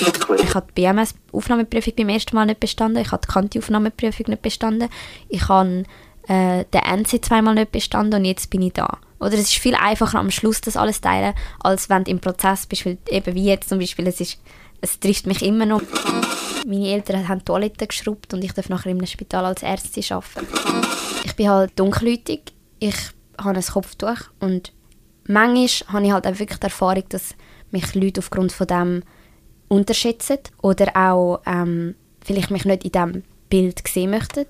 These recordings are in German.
Ich habe die BMS-Aufnahmeprüfung beim ersten Mal nicht bestanden. Ich habe die Kanti-Aufnahmeprüfung nicht bestanden. Ich habe äh, den NC zweimal nicht bestanden und jetzt bin ich da. Oder es ist viel einfacher am Schluss das alles teilen, als wenn du im Prozess bist, weil eben wie jetzt zum Beispiel, es, ist, es trifft mich immer noch. Meine Eltern haben Toiletten geschrubbt und ich darf nachher im Spital als Ärztin arbeiten. Ich bin halt dunkelhäutig, ich habe ein Kopftuch und manchmal habe ich halt auch wirklich die Erfahrung, dass mich Leute aufgrund von dem unterschätzen oder auch ähm, vielleicht mich nicht in diesem Bild sehen möchten.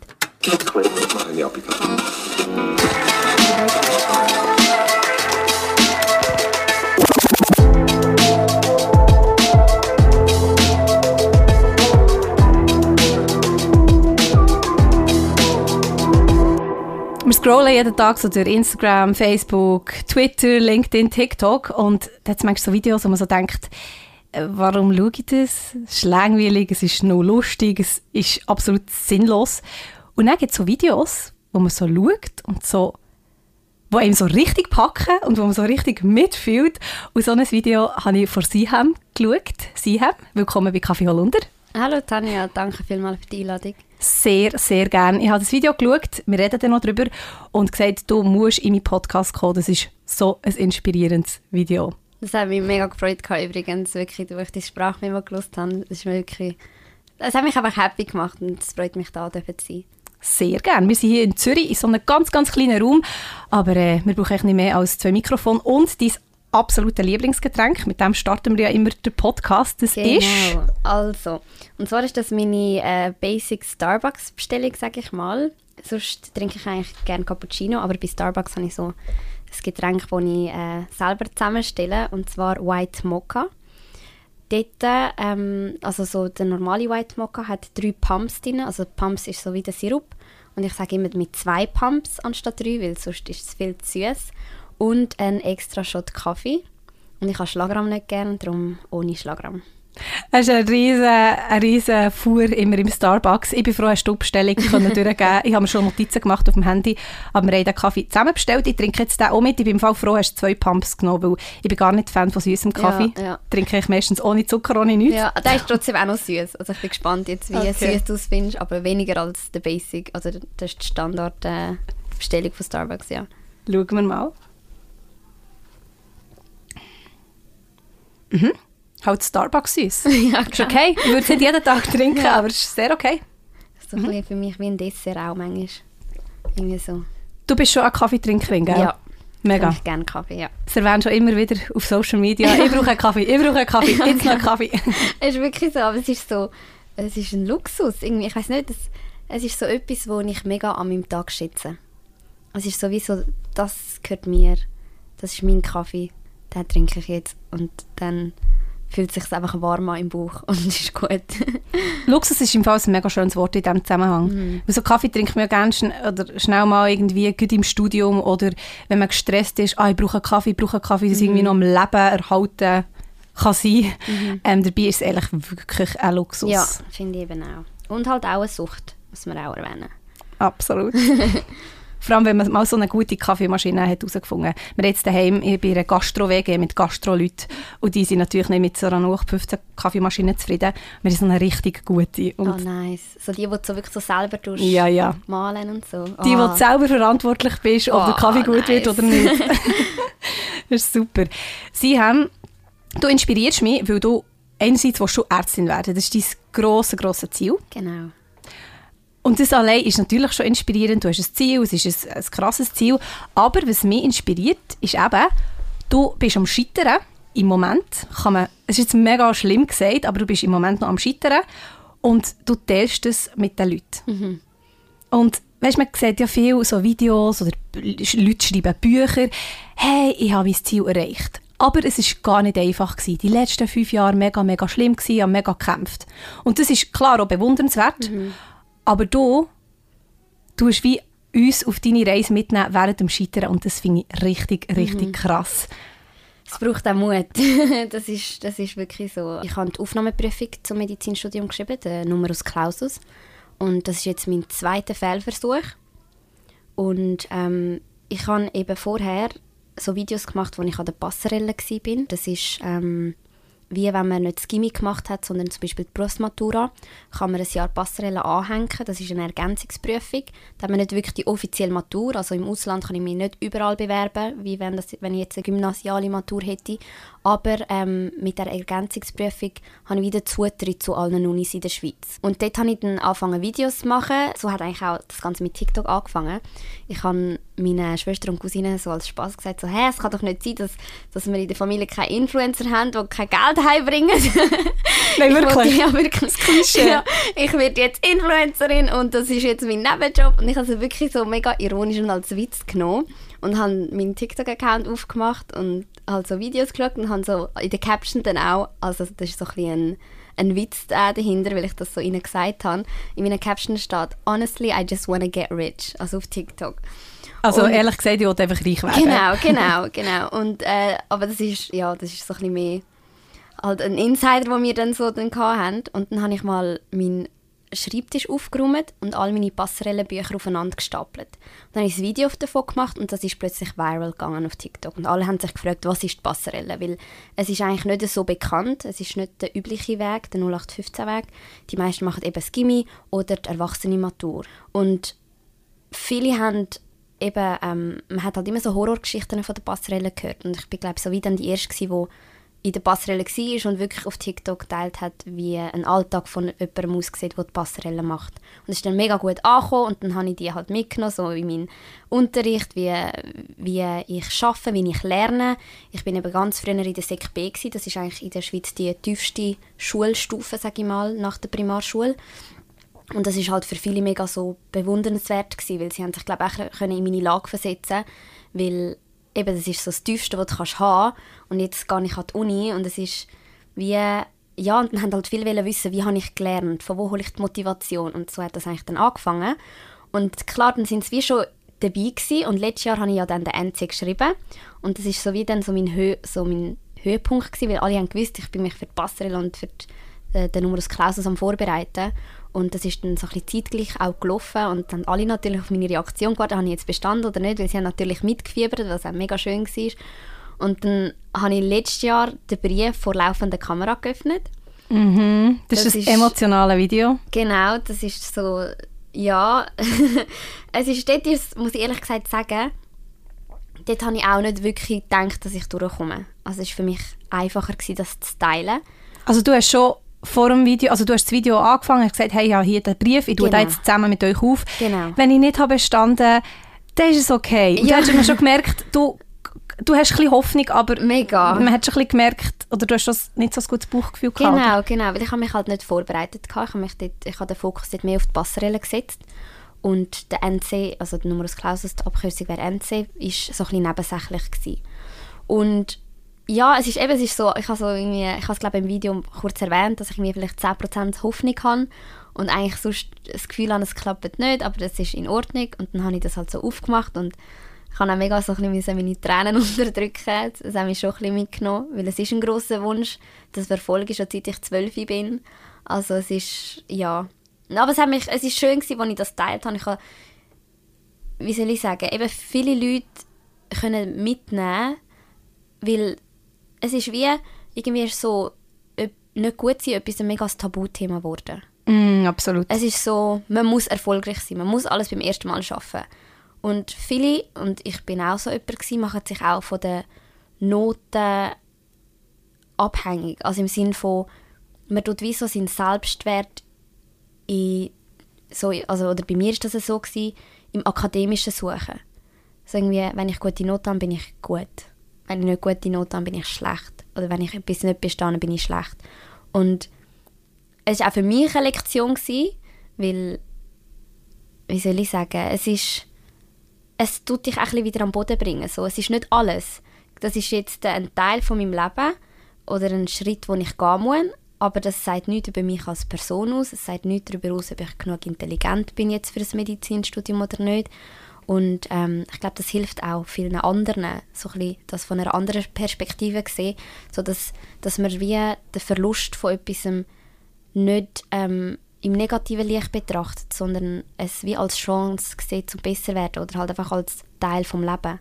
Wir scrollen jeden Tag so durch Instagram, Facebook, Twitter, LinkedIn, TikTok und da hat manchmal so Videos, wo man so denkt, warum schaue ich das? Es ist langweilig, es ist nur lustig, es ist absolut sinnlos. Und dann gibt es so Videos, wo man so schaut und so, wo einem so richtig packen und wo man so richtig mitfühlt. Und so ein Video habe ich vor Sihem geschaut. Sihem, willkommen bei Kaffee Holunder. Hallo Tanja, danke vielmals für die Einladung. Sehr, sehr gerne. Ich habe das Video geschaut, wir reden dann noch darüber und gesagt, du musst in meinen Podcast kommen. Das ist so ein inspirierendes Video. Das hat mich mega gefreut übrigens, wirklich, durch die Sprachmemo gelesen habe. Das ist wirklich, das hat mich einfach happy gemacht und es freut mich, da zu sein. Sehr gerne. Wir sind hier in Zürich in so einem ganz, ganz kleinen Raum, aber äh, wir brauchen nicht mehr als zwei Mikrofone und dein absolute Lieblingsgetränk. Mit dem starten wir ja immer den Podcast. Das genau. ist... also, und zwar ist das meine äh, Basic Starbucks-Bestellung, sage ich mal. Sonst trinke ich eigentlich gerne Cappuccino, aber bei Starbucks habe ich so ein Getränk, das ich äh, selber zusammenstelle, und zwar White Mocha. Dort, ähm, also so der normale White Mocha hat drei Pumps drin, also Pumps ist so wie der Sirup. Und ich sage immer mit zwei Pumps anstatt drei, weil sonst ist es viel zu süß. Und einen extra Shot Kaffee. Und ich habe Schlagrahm nicht gerne, darum ohne Schlagramm. Es ist ein riesen, ein riesen Fuhr immer im Starbucks. Ich bin froh, hast du die Bestellung durchgeben Ich habe mir schon Notizen gemacht auf dem Handy, aber wir haben den Kaffee zusammen bestellt. Ich trinke jetzt den auch mit. Ich bin im Fall froh, hast du zwei Pumps genommen, weil ich bin gar nicht Fan von süßem Kaffee. Ja, ja. Trinke ich meistens ohne Zucker, ohne nichts. Ja, der ist trotzdem auch noch süß. Also ich bin gespannt jetzt, wie okay. süß du es findest, aber weniger als der Basic. Also das ist die Standardbestellung äh, von Starbucks, ja. Schauen wir mal. Mhm halt Starbucks süß. ja, ist okay. Ich würde es nicht jeden Tag trinken, ja. aber es ist sehr okay. Das ist so mhm. für mich wie ein Dessert auch manchmal. Irgendwie so. Du bist schon eine Kaffeetrinkerin, gell? Ja. Mega. Ich gerne Kaffee, ja. Sie erwähnen schon immer wieder auf Social Media, ich brauche einen Kaffee, ich brauche einen Kaffee, jetzt noch einen Kaffee. es ist wirklich so, aber es ist so, es ist ein Luxus. Irgendwie, ich weiß nicht, es, es ist so etwas, was ich mega an meinem Tag schätze. Es ist sowieso, das gehört mir, das ist mein Kaffee, den trinke ich jetzt und dann fühlt sich einfach warm an im Bauch und ist gut. Luxus ist im Fall ein mega schönes Wort in diesem Zusammenhang. Mhm. so Kaffee trinkt man ja gerne schn oder schnell mal irgendwie gut im Studium oder wenn man gestresst ist, ah, ich brauche einen Kaffee, ich brauche einen Kaffee, das mhm. irgendwie noch am Leben erhalten kann sein. Mhm. Ähm, dabei ist es eigentlich wirklich ein Luxus. Ja, finde ich eben auch. Und halt auch eine Sucht, muss man auch erwähnen. Absolut. Vor allem, wenn man mal so eine gute Kaffeemaschine hat herausgefunden hat. Wir haben jetzt daheim bei einer Gastro-WG mit Gastro-Leuten und die sind natürlich nicht mit so einer 15 Kaffeemaschine zufrieden. Wir haben so eine richtig gute. Und oh nice. So die, die du wirklich so selber tust, ja, ja. malen und so. Die, oh. wo du selber verantwortlich bist, ob oh, der Kaffee gut nice. wird oder nicht. das ist super. Sie haben, du inspirierst mich, weil du einerseits willst du Ärztin werden. Das ist dein grosses, grosses Ziel. Genau. Und das allein ist natürlich schon inspirierend. Du hast ein Ziel, es ist ein, ein krasses Ziel. Aber was mich inspiriert, ist eben, du bist am Scheitern. Im Moment kann man, es ist jetzt mega schlimm gesagt, aber du bist im Moment noch am Scheitern und du teilst es mit den Leuten. Mhm. Und weißt, man sieht ja viel so Videos oder Leute schreiben Bücher. Hey, ich habe mein Ziel erreicht. Aber es ist gar nicht einfach gewesen. Die letzten fünf Jahre mega, mega schlimm gewesen, ich habe mega gekämpft. Und das ist klar auch bewundernswert. Mhm. Aber du tust wie uns auf deine Reise mitnehmen während dem Scheitern und das finde ich richtig, richtig mhm. krass. Es braucht auch Mut. das, ist, das ist wirklich so. Ich habe die Aufnahmeprüfung zum Medizinstudium geschrieben, den Numerus Clausus. Und das ist jetzt mein zweiter Fehlversuch. Und ähm, ich habe eben vorher so Videos gemacht, wo ich an der Passerelle war. Das ist ähm, wie wenn man nicht das Gimmi gemacht hat, sondern zum Beispiel die Berufsmatura, kann man ein Jahr Passerelle anhängen. Das ist eine Ergänzungsprüfung. Da hat man nicht wirklich die offizielle Matur. Also im Ausland kann ich mich nicht überall bewerben, wie wenn, das, wenn ich jetzt eine gymnasiale Matur hätte. Aber ähm, mit der Ergänzungsprüfung habe ich wieder Zutritt zu allen Unis in der Schweiz. Und dort habe ich dann angefangen, Videos zu machen. So hat eigentlich auch das Ganze mit TikTok angefangen. Ich habe meinen Schwester und Cousinen so als Spaß gesagt, so, hey, es kann doch nicht sein, dass, dass wir in der Familie keine Influencer haben, die kein Geld heimbringen. Nein, wirklich? Ich, ja, wirklich. Ja, ich werde jetzt Influencerin und das ist jetzt mein Nebenjob. Und ich habe es wirklich so mega ironisch und als Witz genommen und habe meinen TikTok-Account aufgemacht und halt so Videos geschaut und habe so in der Caption dann auch, also das ist so ein ein, ein Witz dahinter, weil ich das so ihnen gesagt habe. In meiner Caption steht «Honestly, I just wanna get rich», also auf TikTok. Also Und- ehrlich gesagt, ich wollte einfach reich werden. Genau, genau, genau. Und, äh, aber das ist, ja, das ist so ein bisschen mehr halt ein Insider, den wir dann so dann hatten. Und dann habe ich mal meinen Schreibtisch aufgeräumt und all meine Passerellenbücher aufeinander gestapelt. Und dann habe ich ein Video davon gemacht und das ist plötzlich viral gegangen auf TikTok. Und alle haben sich gefragt, was ist die Passerelle? Weil es ist eigentlich nicht so bekannt. Es ist nicht der übliche Weg, der 0815-Weg. Die meisten machen eben das Gimmi oder die erwachsene Matur. Und viele haben eben, ähm, man hat halt immer so Horrorgeschichten von der Passerelle gehört und ich bin glaube so wie dann die erste gewesen, wo in der Passerelle war und wirklich auf TikTok geteilt hat, wie ein Alltag von jemandem aussieht, der die Passerelle macht. Und es ist dann mega gut angekommen und dann habe ich die halt mitgenommen, so in meinen Unterricht, wie, wie ich arbeite, wie ich lerne. Ich bin eben ganz früher in der Sek B, das ist eigentlich in der Schweiz die tiefste Schulstufe, sage ich mal, nach der Primarschule. Und das ist halt für viele mega so bewundernswert gewesen, weil sie haben sich, glaube ich, auch in meine Lage versetzen weil eben, das ist so das Tiefste, was du kannst haben und jetzt gehe ich an die Uni und es ist wie, ja, und dann haben halt wollen wissen, wie habe ich gelernt, von wo hole ich die Motivation? Und so hat das eigentlich dann angefangen. Und klar, dann sind sie wie schon dabei gewesen. Und letztes Jahr habe ich ja dann den NC geschrieben. Und das ist so wie dann so mein, Hö so mein Höhepunkt gewesen, weil alle haben gewusst, ich bin mich für die Passerelle und für die, äh, den Numerus Clausus am Vorbereiten und das ist dann so ein bisschen zeitgleich auch gelaufen und dann alle natürlich auf meine Reaktion gewartet, habe ich jetzt bestanden oder nicht, weil sie haben natürlich mitgefiebert, was auch mega schön war. Und dann habe ich letztes Jahr den Brief vor laufender Kamera geöffnet. Mhm. Das, Das ist ein emotionales Video. Genau, das ist so, ja, es ist dort, muss ich ehrlich gesagt sagen, dort habe ich auch nicht wirklich gedacht, dass ich durchkomme. Also es war für mich einfacher, gewesen, das zu teilen. Also du hast schon vor dem Video, also du hast das Video angefangen und gesagt, hey, ja, hier der Brief, ich tue Genau. da jetzt zusammen mit euch auf. Genau. Wenn ich nicht habe bestanden, dann ist es okay. Und Ja. du hast schon gemerkt, du, du hast ein bisschen Hoffnung, aber Mega. man hat schon ein bisschen gemerkt, oder du hast schon nicht so ein gutes Bauchgefühl gehabt. Genau, genau, weil ich habe mich halt nicht vorbereitet gehabt. Ich habe, mich dort, ich habe den Fokus dort mehr auf die Passerelle gesetzt und der NC, also der Numerus Clausus, die Abkürzung wäre NC, ist so ein bisschen nebensächlich gewesen. Und ja, es ist eben, es ist so, ich habe ich habe es glaube im Video kurz erwähnt, dass ich mir vielleicht 10% Hoffnung habe und eigentlich sonst das Gefühl habe, es klappt nicht, aber das ist in Ordnung und dann habe ich das halt so aufgemacht und ich habe auch mega so ein bisschen meine Tränen unterdrücken. Das hat mich schon ein bisschen mitgenommen, weil es ist ein grosser Wunsch. Das verfolge ich schon seit ich zwölf bin. Also es ist, ja. Aber es, hat mich, es ist schön gewesen, als ich das geteilt habe. Ich habe, wie soll ich sagen, eben viele Leute können mitnehmen, weil es ist wie, irgendwie ist so, nicht gut sein, etwas ein mega Tabuthema geworden. Mm, absolut. Es ist so, man muss erfolgreich sein, man muss alles beim ersten Mal schaffen. Und viele, und ich bin auch so jemand gewesen, machen sich auch von den Noten abhängig. Also im Sinn von, man tut wie so seinen Selbstwert in, so, also, oder bei mir ist das so gewesen, im akademischen Suchen. So irgendwie, wenn ich gute Noten habe, bin ich gut. Wenn ich nicht gute Noten habe, bin ich schlecht. Oder wenn ich etwas nicht bestehe, bin ich schlecht. Und es war auch für mich eine Lektion, gewesen, weil, wie soll ich sagen, es ist, es tut dich auch wieder am Boden bringen. So, es ist nicht alles. Das ist jetzt ein Teil von meinem Leben oder ein Schritt, den ich gehen muss, aber das sagt nichts über mich als Person aus. Es sagt nichts darüber aus, ob ich genug intelligent bin jetzt für das Medizinstudium oder nicht. Und ähm, ich glaube, das hilft auch vielen anderen, so ein bisschen das von einer anderen Perspektive zu sehen, so dass, man wie den Verlust von etwas nicht ähm, im negativen Licht betrachtet, sondern es wie als Chance sieht, zum besser werden oder halt einfach als Teil vom Leben.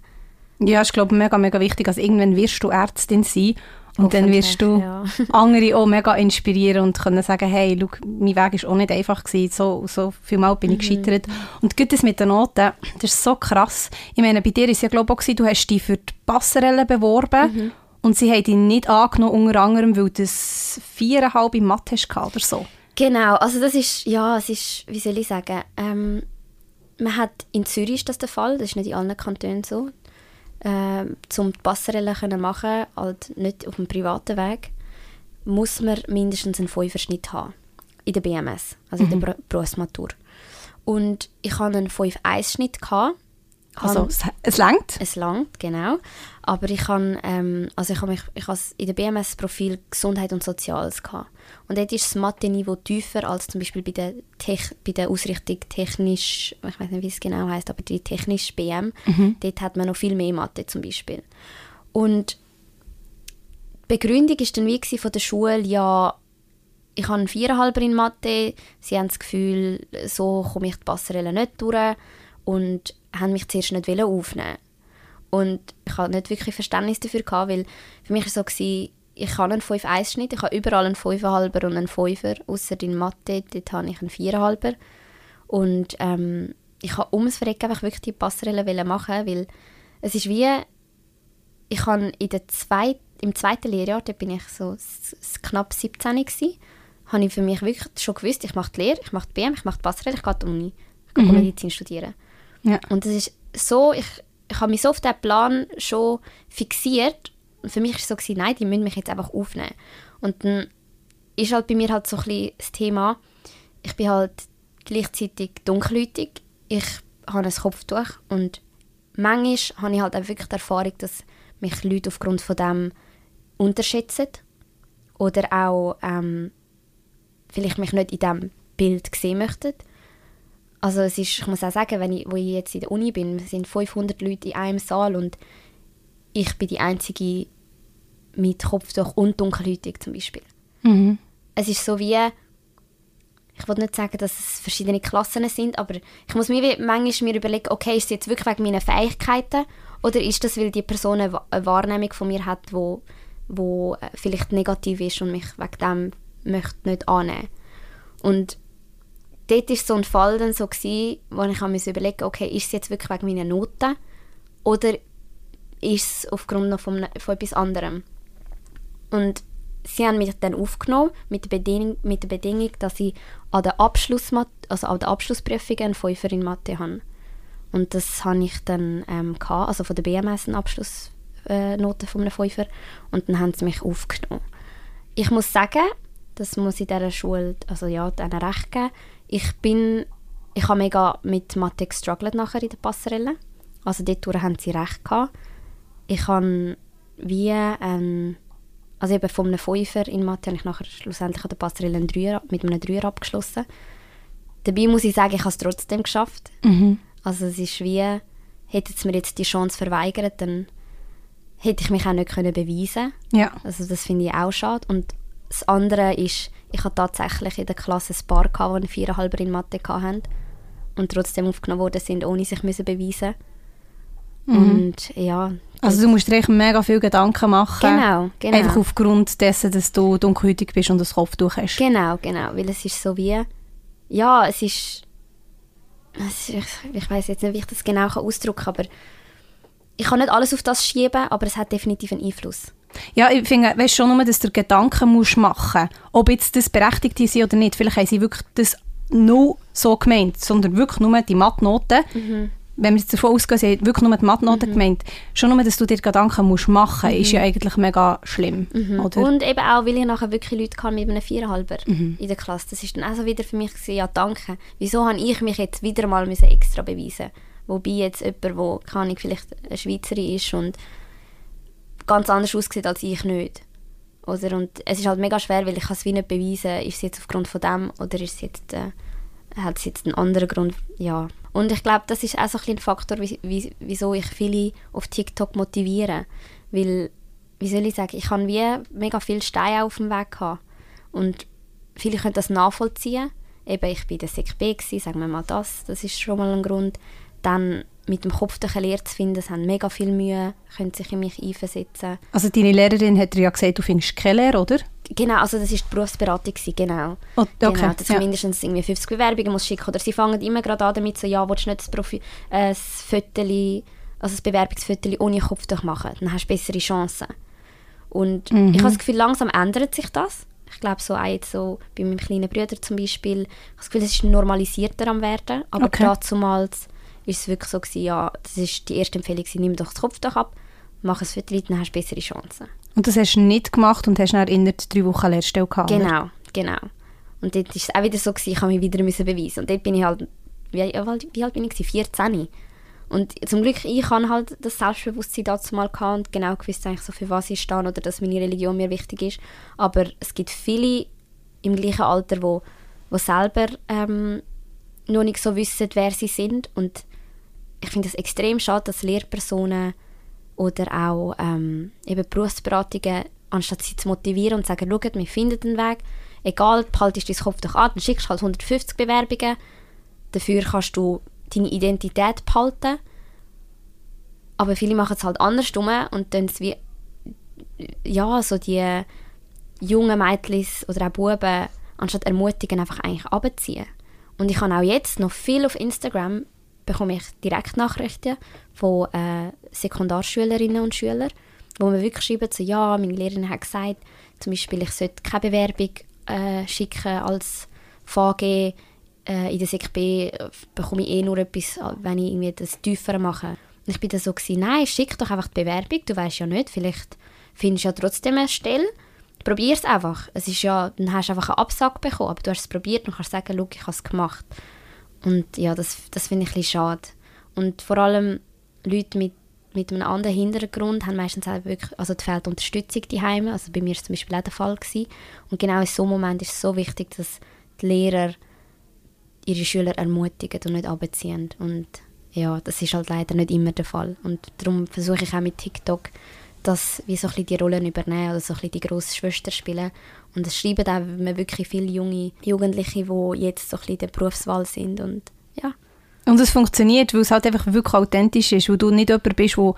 Ja, ich glaube, mega, mega wichtig. Also irgendwann wirst du Ärztin sein Und dann wirst du Ja. andere auch mega inspirieren und können sagen, hey, schau, mein Weg war auch nicht einfach, gewesen. so, so viel Mal bin ich gescheitert. Und gut, das mit den Noten, das ist so krass. Ich meine, bei dir war es ja glaube ich auch, du hast dich für die Passerelle beworben und sie haben dich nicht angenommen, unter anderem, weil du das viereinhalb in Mathe hast oder so. Genau, also das ist, ja, es ist, wie soll ich sagen, ähm, man hat, in Zürich ist das der Fall, das ist nicht in allen Kantonen so, ähm, um die Passerelle können machen, halt nicht auf dem privaten Weg, muss man mindestens einen Fünfer-Schnitt haben, in der BMS, also in der Br- Berufsmatur. Und ich hatte einen 5-1-Schnitt. Also, es, es längt. es langt, genau. Aber ich habe ähm, also ich hab mich, ich has in der BMS Profil Gesundheit und Soziales gehabt. Und dort ist das Mathe-Niveau tiefer als zum Beispiel bei der, Tech, bei der Ausrichtung technisch, ich weiß nicht, wie es genau heißt, aber die technisch BM. Dort hat man noch viel mehr Mathe zum Beispiel. Und die Begründung ist dann wie von der Schule, ja, ich habe einen Viererhalber in Mathe, sie haben das Gefühl, so komme ich die Passerelle nicht durch und haben mich zuerst nicht aufnehmen Und ich hatte nicht wirklich Verständnis dafür, gehabt, weil für mich war es so, gewesen, ich habe einen 5-1-Schnitt, ich habe überall einen 5,5er und einen 5er, außer in Mathe, dort habe ich einen 4,5er. Und ähm, ich habe ums Verrecken einfach wirklich die Passerelle machen, weil es ist wie, ich habe in der zweit, im zweiten Lehrjahr, da bin ich so knapp 17 gewesen, habe ich für mich wirklich schon gewusst, ich mache die Lehre, ich mache die BM, ich mache die Passerelle, ich gehe die Uni, ich gehe Medizin studieren. Ja. Und das ist so, ich, ich habe mich so auf diesen Plan schon fixiert. Und für mich war es so, gewesen, nein, die müssen mich jetzt einfach aufnehmen. Und dann ist halt bei mir halt so ein bisschen das Thema, ich bin halt gleichzeitig dunkelhäutig, ich habe ein Kopftuch und manchmal habe ich halt auch wirklich die Erfahrung, dass mich Leute aufgrund von dem unterschätzen oder auch ähm, vielleicht mich nicht in diesem Bild sehen möchten. Also es ist, ich muss auch sagen, wenn ich, wo ich jetzt in der Uni bin, sind 500 Leute in einem Saal und ich bin die Einzige mit Kopftuch und dunkelhäutig zum Beispiel. Mhm. Es ist so wie, ich will nicht sagen, dass es verschiedene Klassen sind, aber ich muss mir wie manchmal mir überlegen, okay, ist es jetzt wirklich wegen meiner Fähigkeiten oder ist das, weil die Person eine Wahrnehmung von mir hat, wo, wo äh, vielleicht negativ ist und mich wegen dem möchte nicht annehmen. Und dort war so ein Fall dann so, gewesen, wo ich mir überlegen okay, ist es jetzt wirklich wegen meiner Noten oder ist es aufgrund noch von, von etwas anderem? Und sie haben mich dann aufgenommen mit der Bedingung, mit der Bedingung dass ich an der, Abschlussmat also an der Abschlussprüfung einen Fünfer in Mathe habe. Und das habe ich dann ähm, gehabt, also von der BMS eine Abschlussnote äh, von einem Fünfer. Und dann haben sie mich aufgenommen. Ich muss sagen, das muss ich dieser Schule, also ja, denen recht geben, ich bin, ich habe mega mit Mathe gestruggelt nachher in der Passerelle. Also dort haben sie recht gehabt. Ich habe wie, ähm, also eben von einem Fünfer in Mathe habe ich nachher schlussendlich an der Passerelle einen Dreier, mit einem Dreier abgeschlossen. Dabei muss ich sagen, ich habe es trotzdem geschafft. Mhm. Also es ist wie, hätte es mir jetzt die Chance verweigert, dann hätte ich mich auch nicht können beweisen Ja. Also das finde ich auch schade. Und das andere ist, ich hatte tatsächlich in der Klasse ein Paar, gehabt, die einen Viererhalber in Mathe hatten und trotzdem aufgenommen worden sind, ohne sich müssen beweisen Und ja, Also du musst dir echt mega viel Gedanken machen. genau, genau. Einfach aufgrund dessen, dass du dunkelhäutig bist und ein Kopftuch hast. Genau, genau, weil es ist so wie, ja, es ist, es ist ich, ich weiß jetzt nicht, wie ich das genau ausdrücken kann, aber ich kann nicht alles auf das schieben, aber es hat definitiv einen Einfluss. Ja, ich finde, weißt schon nur, dass du Gedanken musst machen ob jetzt das berechtigt ist oder nicht. Vielleicht haben sie wirklich das nur so gemeint, sondern wirklich nur die Mathnoten. Wenn wir jetzt davon ausgehen, sie haben wirklich nur die Mathnoten gemeint. Schon nur, dass du dir Gedanken musst machen ist ja eigentlich mega schlimm. Oder? Und eben auch, weil ich nachher wirklich Leute kann mit einem Viererhalber in der Klasse. Das ist dann auch so wieder für mich gewesen, ja danke. Wieso habe ich mich jetzt wieder mal müssen extra beweisen Wobei jetzt jemand, der, keine Ahnung, vielleicht eine Schweizerin ist und ganz anders aussieht als ich nicht. Oder? Und es ist halt mega schwer, weil ich kann es wie nicht beweisen, ist es jetzt aufgrund von dem oder ist es jetzt, äh, hat es jetzt einen anderen Grund. Ja. Und ich glaube, das ist auch so ein, Faktor, wie, wie, wieso ich viele auf TikTok motiviere. Weil, wie soll ich sagen, ich habe wie mega viele Steine auf dem Weg gehabt. Und viele können das nachvollziehen. Eben, ich bin der SEC B, sagen wir mal das, das ist schon mal ein Grund. Dann mit dem Kopf durch eine Lehre zu finden. Sie haben mega viel Mühe, können sich in mich einversetzen. Also deine Lehrerin hat dir ja gesagt, du findest keine Lehre, oder? Genau, also das war die Berufsberatung, genau. Oh, okay, genau dass du ja. mindestens irgendwie 50 Bewerbungen musst schicken. Oder sie fangen immer gerade an damit, so, ja, willst du nicht das, Profi äh, das Föteli, also das Bewerbungsfoto ohne Kopftuch machen? Dann hast du bessere Chancen. Und Mhm. ich habe das Gefühl, langsam ändert sich das. Ich glaube, so auch jetzt so bei meinem kleinen Bruder zum Beispiel, ich habe das Gefühl, es ist normalisierter am werden. Aber Okay. damals ist es wirklich so gewesen, ja, das ist die erste Empfehlung, nimm doch das Kopftuch ab, mach ein Foto, dann hast du bessere Chancen. Und das hast du nicht gemacht und hast dann innerhalb drei Wochen Lehrstelle gehabt, oder? Genau, genau. Und dort war es auch wieder so, gewesen, ich habe mich wieder müssen beweisen. Und dort bin ich halt, wie, wie alt- bin ich? gewesen? 14. Und zum Glück, ich hatte halt das Selbstbewusstsein dazu mal gehabt und genau gewusst, eigentlich so, für was ich stehe oder dass meine Religion mir wichtig ist. Aber es gibt viele im gleichen Alter, wo, wo selber ähm, noch nicht so wissen, wer sie sind. Und ich finde es extrem schade, dass Lehrpersonen oder auch ähm, eben Berufsberatungen, anstatt sie zu motivieren und zu sagen, schaut, wir finden einen Weg, egal, behaltest deinen Kopf doch an, dann schickst du halt 150 Bewerbungen, dafür kannst du deine Identität behalten, aber viele machen es halt andersrum und dann wie, ja, so die jungen Mädchen oder auch Buben, anstatt ermutigen, einfach eigentlich abziehen. Und ich habe auch jetzt noch viel auf Instagram, bekomme ich Direktnachrichten von äh, Sekundarschülerinnen und Schülern, wo mir wirklich schreiben, so, ja, meine Lehrerin hat gesagt, zum Beispiel, ich sollte keine Bewerbung äh, schicken als VG, äh, in der Sek B bekomme ich eh nur etwas, wenn ich irgendwie das tiefer mache. Und ich bin dann so gewesen, nein, schick doch einfach die Bewerbung, du weißt ja nicht, vielleicht findest du ja trotzdem eine Stelle. Probier es einfach. Es ist ja, dann hast du einfach eine Absage bekommen, aber du hast es probiert und kannst sagen, ich habe es gemacht. Und ja, das, das finde ich ein bisschen schade. Und vor allem Leute mit, mit einem anderen Hintergrund haben meistens auch wirklich, also da fehlt Unterstützung daheim. Also bei mir war es zum Beispiel auch der Fall. Gewesen. Und genau in so einem Moment ist es so wichtig, dass die Lehrer ihre Schüler ermutigen und nicht abziehen. Und ja, das ist halt leider nicht immer der Fall. Und darum versuche ich auch mit TikTok, dass wie so ein bisschen die Rollen übernehmen oder so ein bisschen die grosse Schwester spielen. Und es schreiben auch wirklich viele junge Jugendliche, die jetzt so ein bisschen in der Berufswahl sind. Und ja, Und es funktioniert, weil es halt einfach wirklich authentisch ist, weil du nicht jemand bist, wo,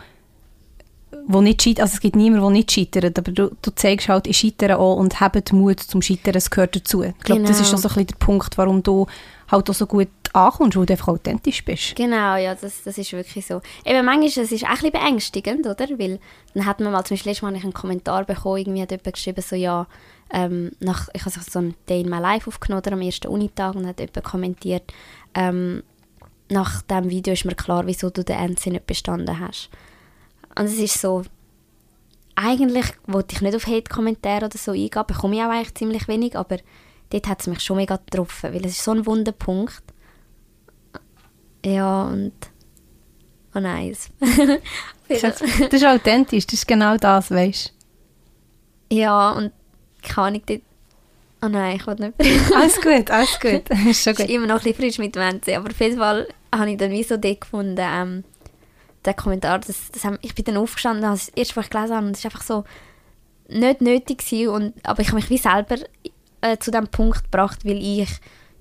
wo nicht scheitert. Also es gibt niemanden, der nicht scheitert, aber du, du zeigst halt, ich scheitere auch und habe Mut zum Scheitern, es gehört dazu. Ich glaube, das Genau. ist auch so ein bisschen der Punkt, warum du halt auch so gut ankommst, weil du einfach authentisch bist. Genau, ja, das, das ist wirklich so. Eben manchmal ist es auch ein beängstigend, oder? Weil dann hat man mal, zum Beispiel letztes Mal einen Kommentar bekommen, irgendwie hat jemand geschrieben, so ja, ähm, nach, ich habe so einen Day in my Life aufgenommen am ersten Unitag und hat jemand kommentiert, ähm, nach diesem Video ist mir klar, wieso du den NC nicht bestanden hast. Und es ist so, eigentlich wollte ich nicht auf Hate-Kommentare oder so eingehen, bekomme ich auch eigentlich ziemlich wenig, aber dort hat es mich schon mega getroffen, weil es ist so ein Wunderpunkt. Ja, und... Oh nice. Das ist authentisch, das ist genau das, weißt ja, und keine Ahnung, dort... Oh nein, ich wollte nicht... du. Alles gut, alles gut. ist schon Es ist gut. immer noch ein bisschen frisch mit NC, aber auf jeden Fall habe ich dann wie so dort gefunden, ähm, der Kommentar, das, das haben, ich bin dann aufgestanden, habe das erste, was ich gelesen habe, und es war einfach so nicht nötig gewesen, und, aber ich habe mich wie selber äh, zu dem Punkt gebracht, weil ich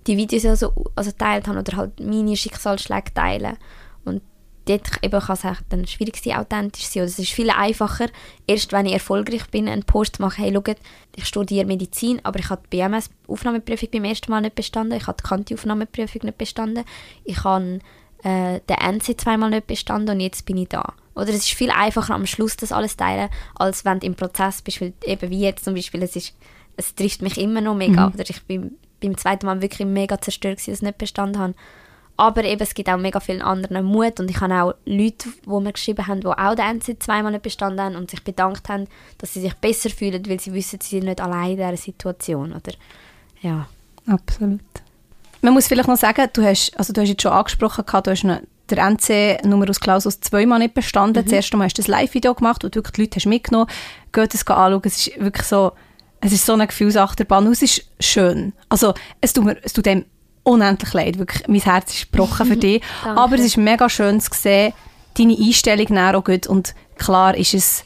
die Videos ja so also teilt habe oder halt meine Schicksalsschläge teile und dort eben kann es auch dann schwierig sein, authentisch zu sein. Oder es ist viel einfacher, erst wenn ich erfolgreich bin, einen Post zu machen, hey, schaut, ich studiere Medizin, aber ich habe die BMS-Aufnahmeprüfung beim ersten Mal nicht bestanden, ich habe die Kante-Aufnahmeprüfung nicht bestanden, ich habe äh, den NC zweimal nicht bestanden und jetzt bin ich da. Oder es ist viel einfacher am Schluss das alles teilen, als wenn du im Prozess bist, weil eben wie jetzt zum Beispiel, es, ist, es trifft mich immer noch mega. Oder ich bin beim zweiten Mal wirklich mega zerstört, dass ich es nicht bestanden habe. Aber eben, es gibt auch mega vielen anderen Mut und ich habe auch Leute, die mir geschrieben haben, die auch den NC zweimal nicht bestanden haben und sich bedankt haben, dass sie sich besser fühlen, weil sie wissen, sie sind nicht allein in dieser Situation. Oder? Ja. Absolut. Man muss vielleicht noch sagen, du hast, also du hast jetzt schon angesprochen, gehabt, du hast eine, der NC Numerus Clausus zweimal nicht bestanden. Das erste Mal hast du das Live-Video gemacht, wo du wirklich die Leute hast mitgenommen hast. Geht es anschauen. Es ist wirklich so, es ist so eine Gefühlsachterbahn. Und es ist schön. Also es tut, mir, es tut dem unendlich leid. Wirklich, mein Herz ist gebrochen für dich. Aber es ist mega schön zu sehen, deine Einstellung näher auch gut. Und klar ist es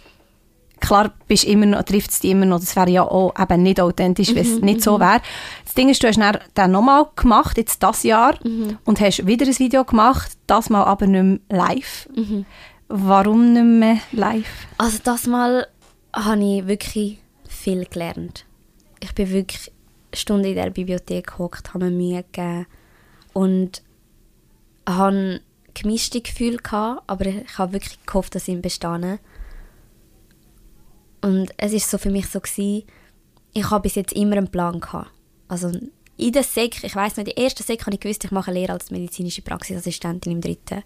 klar bist immer noch, trifft es dich immer noch, das wäre ja auch eben nicht authentisch, wenn es Mhm, nicht so wäre. Das Ding ist, du hast dann nochmal gemacht, jetzt das Jahr, Mhm. und hast wieder ein Video gemacht, das mal aber nicht mehr live. Mhm. Warum nicht mehr live? Also das Mal habe ich wirklich viel gelernt. Ich bin wirklich Stunden in der Bibliothek gehockt, habe mir Mühe gegeben und habe gemischte Gefühle gehabt, aber ich habe wirklich gehofft, dass ich bestehe. Und es ist so für mich so gewesen, ich habe bis jetzt immer einen Plan gehabt. Also in der Sek, ich weiß nicht, in der ersten Sek habe ich gewusst, ich mache Lehre als medizinische Praxisassistentin im dritten.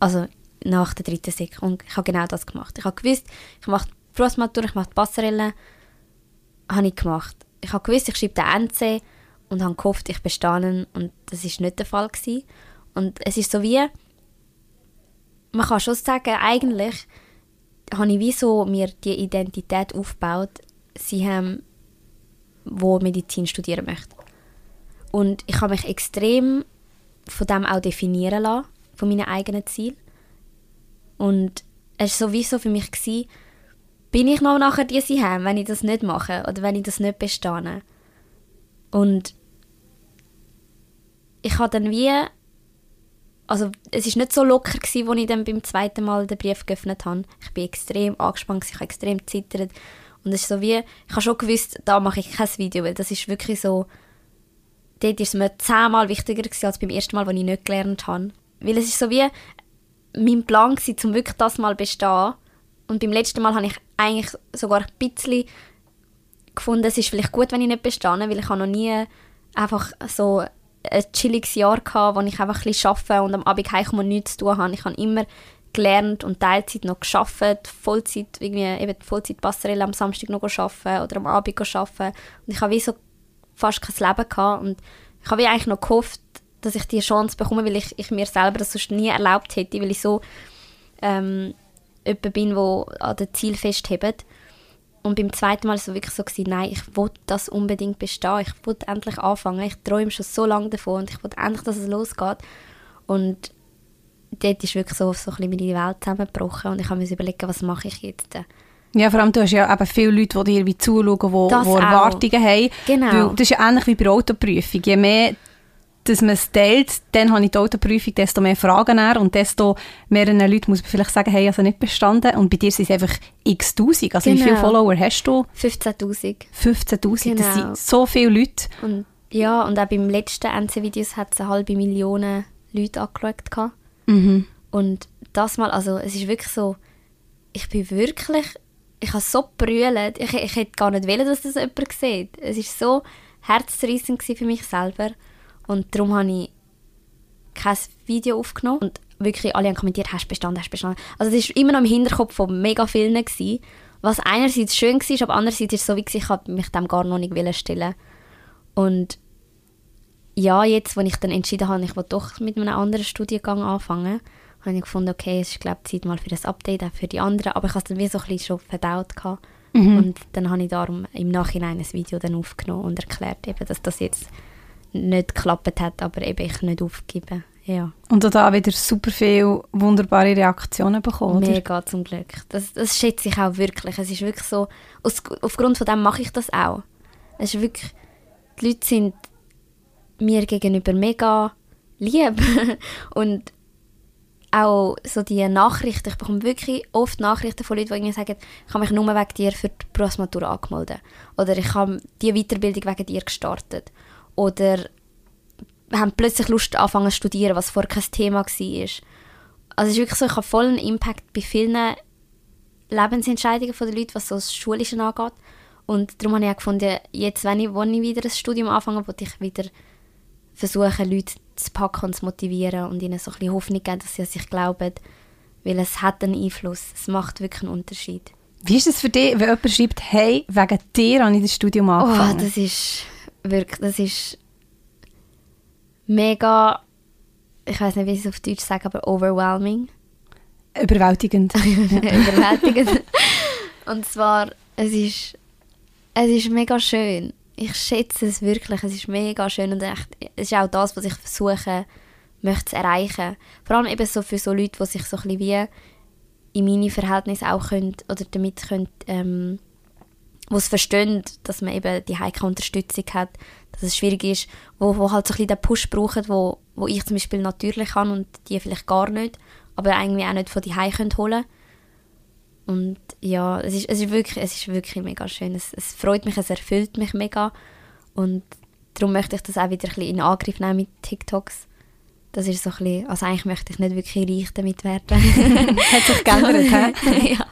Also nach der dritten Sek. Und ich habe genau das gemacht. Ich habe gewusst, ich mache die Berufsmatur, ich mache die Passerelle. Habe ich gemacht. Ich habe gewusst, ich schreibe den NC und habe gehofft, ich bestehe und das ist nicht der Fall gewesen. Und es ist so wie, man kann schon sagen, eigentlich habe ich wie so mir die Identität aufgebaut, sie haben, wo Medizin studieren möchte. Und ich habe mich extrem von dem auch definieren lassen, von meinen eigenen Zielen. Und es war sowieso für mich, gewesen, bin ich noch nachher diese haben, wenn ich das nicht mache oder wenn ich das nicht bestehe. Und ich habe dann wie, also es ist nicht so locker gewesen, als ich dann beim zweiten Mal den Brief geöffnet habe. Ich bin extrem angespannt, ich habe extrem gezittert. Und es ist so wie, ich habe schon gewusst, da mache ich kein Video, weil das ist wirklich so, dort ist es mir zehnmal wichtiger gewesen, als beim ersten Mal, als ich nicht gelernt habe. Weil es ist so wie mein Plan gewesen, um wirklich das mal bestehen. Und beim letzten Mal habe ich eigentlich sogar ein bisschen gefunden, es ist vielleicht gut, wenn ich nicht bestehe, weil ich habe noch nie einfach so ein chilliges Jahr gehabt, wo ich einfach ein bisschen arbeite und am Abend heimkomme und nichts zu tun habe. Ich habe immer gelernt und Teilzeit noch geschafft, Vollzeit, irgendwie eben die Vollzeitpasserelle am Samstag noch arbeiten oder am Abend arbeiten. Und ich habe wie so fast kein Leben gehabt und ich habe eigentlich noch gehofft, dass ich die Chance bekomme, weil ich, ich mir selber das sonst nie erlaubt hätte, weil ich so ähm, jemand bin, der an den Ziel festhebt. Und beim zweiten Mal war es so wirklich so, gewesen, nein, ich will das unbedingt bestehen. Ich will endlich anfangen. Ich träume schon so lange davon und ich will endlich, dass es losgeht. Und dort ist wirklich so, so ein bisschen meine Welt zusammengebrochen und ich habe mir überlegen, was mache ich jetzt. Ja, vor allem, du hast ja eben viele Leute, die dir wie zuschauen, die, die. Erwartungen haben. Genau. Weil das ist ja ähnlich wie bei der Autoprüfung. Je mehr dass man es teilt, dann habe ich die Autoprüfung, desto mehr Fragen er und desto mehreren Leuten muss man vielleicht sagen, hey, also nicht bestanden. Und bei dir sind es einfach x Tausend. Also wie viele Genau. Follower hast du? 15'000. 15'000. Das Genau. sind so viele Leute. Und ja, und auch beim letzten NC-Videos hat es eine halbe Million Leute angeschaut. Mhm. Und das mal, also es ist wirklich so, ich bin wirklich, ich habe so brüllt, ich, ich hätte gar nicht wollen, dass das jemand sieht. Es ist so herzzerreißend für mich selber und darum habe ich kein Video aufgenommen und wirklich alle haben kommentiert, hast du bestanden, hast du bestanden. Also es ist immer noch im Hinterkopf von mega vielen gewesen, was einerseits schön war, aber andererseits ist es so wie ich habe mich dem gar noch nicht stellen. Und ja, jetzt, als ich dann entschieden habe, ich will doch mit einem anderen Studiengang anfangen, habe ich gefunden, okay, es ist glaube ich Zeit mal für das Update, auch für die anderen. Aber ich habe es dann wie so ein bisschen schon verdaut. Gehabt. Und dann habe ich darum im Nachhinein ein Video dann aufgenommen und erklärt, eben, dass das jetzt nicht geklappt hat, aber eben ich nicht aufgebe. Ja, Und auch da wieder super viele wunderbare Reaktionen bekommen. oder? mega zum Glück. Das, das schätze ich auch wirklich. Es ist wirklich so, aus, aufgrund von dem mache ich das auch. Es ist wirklich, die Leute sind mir gegenüber mega lieb und auch so die Nachrichten, ich bekomme wirklich oft Nachrichten von Leuten, die irgendwie sagen, ich habe mich nur wegen dir für die Berufsmatur angemeldet. Oder ich habe die Weiterbildung wegen dir gestartet. Oder haben plötzlich Lust anfangen zu studieren, was vorher kein Thema war. Also es ist wirklich so, ich habe voll einen Impact bei vielen Lebensentscheidungen von den Leuten, was so das Schulische angeht. Und darum habe ich auch gefunden, jetzt, wenn ich, wenn ich wieder ein Studium anfange, will ich wieder versuchen, Leute zu packen und zu motivieren und ihnen so ein bisschen Hoffnung geben, dass sie an sich glauben. Weil es hat einen Einfluss. Es macht wirklich einen Unterschied. Wie ist es für dich, wenn jemand schreibt, hey, wegen dir habe ich das Studium Oh, angefangen? das ist wirklich, das ist mega, ich weiß nicht, wie ich es auf Deutsch sage, aber overwhelming. Überwältigend. überwältigend. Und zwar, es ist, es ist mega schön. Ich schätze es wirklich. Es ist mega schön und echt, es ist auch das, was ich versuche, möchte zu erreichen. Vor allem eben so für so Leute, die sich so ein bisschen wie in meine Verhältnisse auch können, oder damit können, ähm, wo es verstehen, dass man eben die heike Unterstützung hat, dass es schwierig ist, wo, wo halt so ein bisschen den Push brauchen, wo, wo ich zum Beispiel natürlich habe und die vielleicht gar nicht, aber irgendwie auch nicht von die holen können. Und ja, es ist, es ist, wirklich, es ist wirklich mega schön. Es, es freut mich, es erfüllt mich mega. Und darum möchte ich das auch wieder ein bisschen in Angriff nehmen mit TikToks. Das ist so ein bisschen, also eigentlich möchte ich nicht wirklich reich damit werden. Hat sich geändert, hä? ja.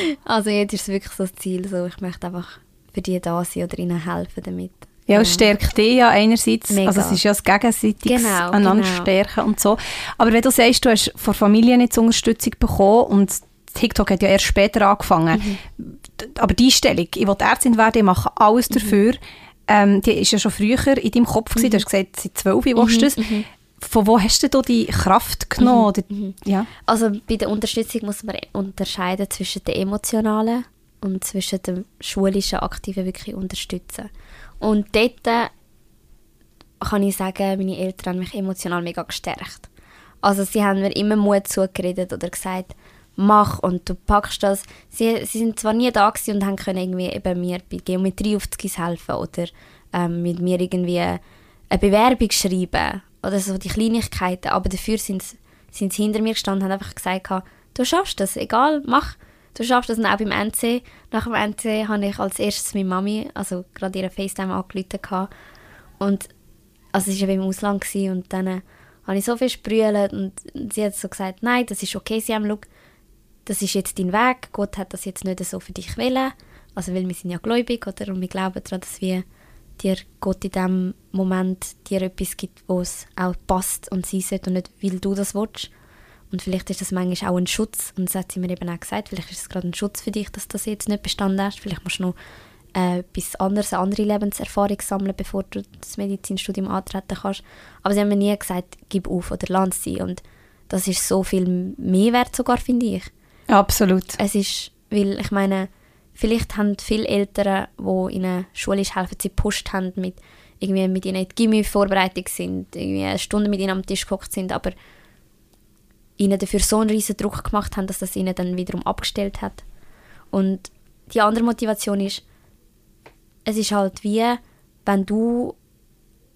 Also jetzt ist es wirklich so das Ziel, so, ich möchte einfach für die da sein oder ihnen helfen damit. Ja, es stärkt dich ja einerseits, Mega. also es ist ja das Gegenseitiges genau, einander genau. stärken und so. Aber wenn du sagst, du hast von Familien nicht Unterstützung bekommen und TikTok hat ja erst später angefangen, mhm. aber die Stellung, ich will Ärztin werden, ich mache alles mhm. dafür, ähm, die ist ja schon früher in deinem Kopf gewesen, mhm. du hast gesagt, seit zwölf willst du das. Mhm, mhm. Von wo hast du die Kraft genommen? Mhm. Ja? Also bei der Unterstützung muss man unterscheiden zwischen der emotionalen und zwischen dem schulischen aktiven wirklich unterstützen. Und dort äh, kann ich sagen, meine Eltern haben mich emotional mega gestärkt. Also sie haben mir immer Mut zugeredet oder gesagt, mach und du packst das. Sie, sie sind zwar nie da und haben können irgendwie eben mir bei Geometrie auf die helfen oder ähm, mit mir irgendwie eine Bewerbung schreiben oder so die Kleinigkeiten, aber dafür sind sie, sie hinter mir gestanden und haben einfach gesagt, du schaffst das, egal, mach, du schaffst das. Und auch beim NC, nach dem NC habe ich als erstes meine Mami, also gerade ihre FaceTime angerufen und also es war im Ausland und dann äh, habe ich so viel sprühen und sie hat so gesagt, nein, das ist okay, sie haben, schau, das ist jetzt dein Weg, Gott hat das jetzt nicht so für dich wollen, also weil wir sind ja gläubig, oder, und wir glauben daran, dass wir dir Gott in dem Moment dir etwas gibt, wo es auch passt und sein sollte und nicht, weil du das willst. Und vielleicht ist das manchmal auch ein Schutz, und das hat sie mir eben auch gesagt, vielleicht ist es gerade ein Schutz für dich, dass du das jetzt nicht bestanden hast, vielleicht musst du noch äh, etwas anderes, eine andere Lebenserfahrung sammeln, bevor du das Medizinstudium antreten kannst. Aber sie haben mir nie gesagt, gib auf oder lass sie und das ist so viel mehr wert sogar, finde ich. Absolut. Es ist, weil ich meine, vielleicht haben viele Eltern, die ihnen schulisch helfen, sie gepusht haben, mit, irgendwie mit ihnen in die Gimmi-Vorbereitung sind, irgendwie eine Stunde mit ihnen am Tisch gekocht sind, aber ihnen dafür so einen riesen Druck gemacht haben, dass das ihnen dann wiederum abgestellt hat. Und die andere Motivation ist, es ist halt wie, wenn du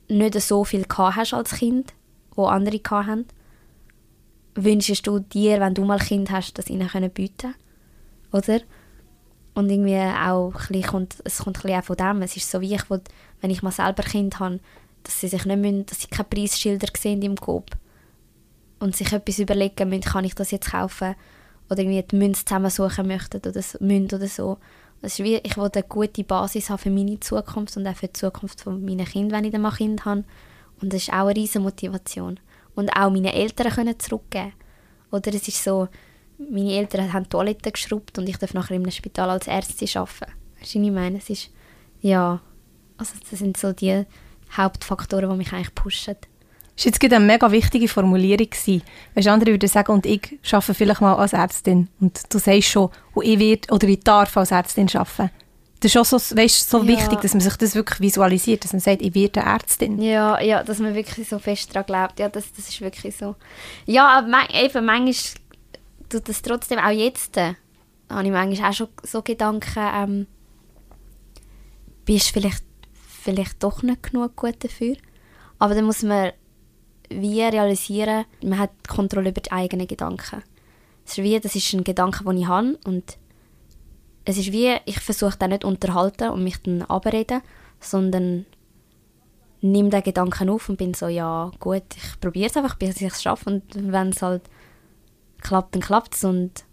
nicht so viel hast als Kind, wo andere haben, wünschst du dir, wenn du mal Kind hast, das ihnen können bieten oder? Und irgendwie auch ein kommt, es kommt ein bisschen auch von dem. Es ist so wie ich will, wenn ich mal selber Kind habe, dass sie sich nicht müssen, dass sie keine Preisschilder sehen im Kopf und sich etwas überlegen müssen, kann ich das jetzt kaufen oder irgendwie die Münze zusammensuchen möchten oder so, Münze oder so. Es ist wie, ich will eine gute Basis haben für meine Zukunft und auch für die Zukunft von meinen Kindern, wenn ich dann mal Kind habe. Und das ist auch eine riesige Motivation und auch meine Eltern können zurückgeben. Oder es ist so, meine Eltern haben Toiletten geschrubbt und ich darf nachher einem Spital als Ärztin arbeiten. Weißt du, was ich meine? Es ist, ja, also das sind so die Hauptfaktoren, die mich eigentlich pushen. Das war jetzt eine mega wichtige Formulierung. Weißt, andere würden sagen, und ich arbeite vielleicht mal als Ärztin. Und du sagst schon, und ich werde oder ich darf als Ärztin arbeiten. Das ist auch so, weißt, so ja. wichtig, dass man sich das wirklich visualisiert, dass man sagt, ich werde Ärztin. Ja, ja, dass man wirklich so fest daran glaubt. Ja, das, das ist wirklich so. Ja, aber eben, manchmal tut das trotzdem, auch jetzt, äh, habe ich manchmal auch schon so Gedanken, ähm, bist vielleicht, vielleicht doch nicht genug gut dafür. Aber dann muss man wie realisieren, man hat Kontrolle über die eigenen Gedanken. Das ist wie, das ist ein Gedanke, den ich habe und es ist wie, ich versuche dann nicht unterhalten und mich dann abreden, sondern nehme den Gedanken auf und bin so, ja gut, ich probiere es einfach, bis ich es schaffe und wenn es halt klappt, dann klappt es und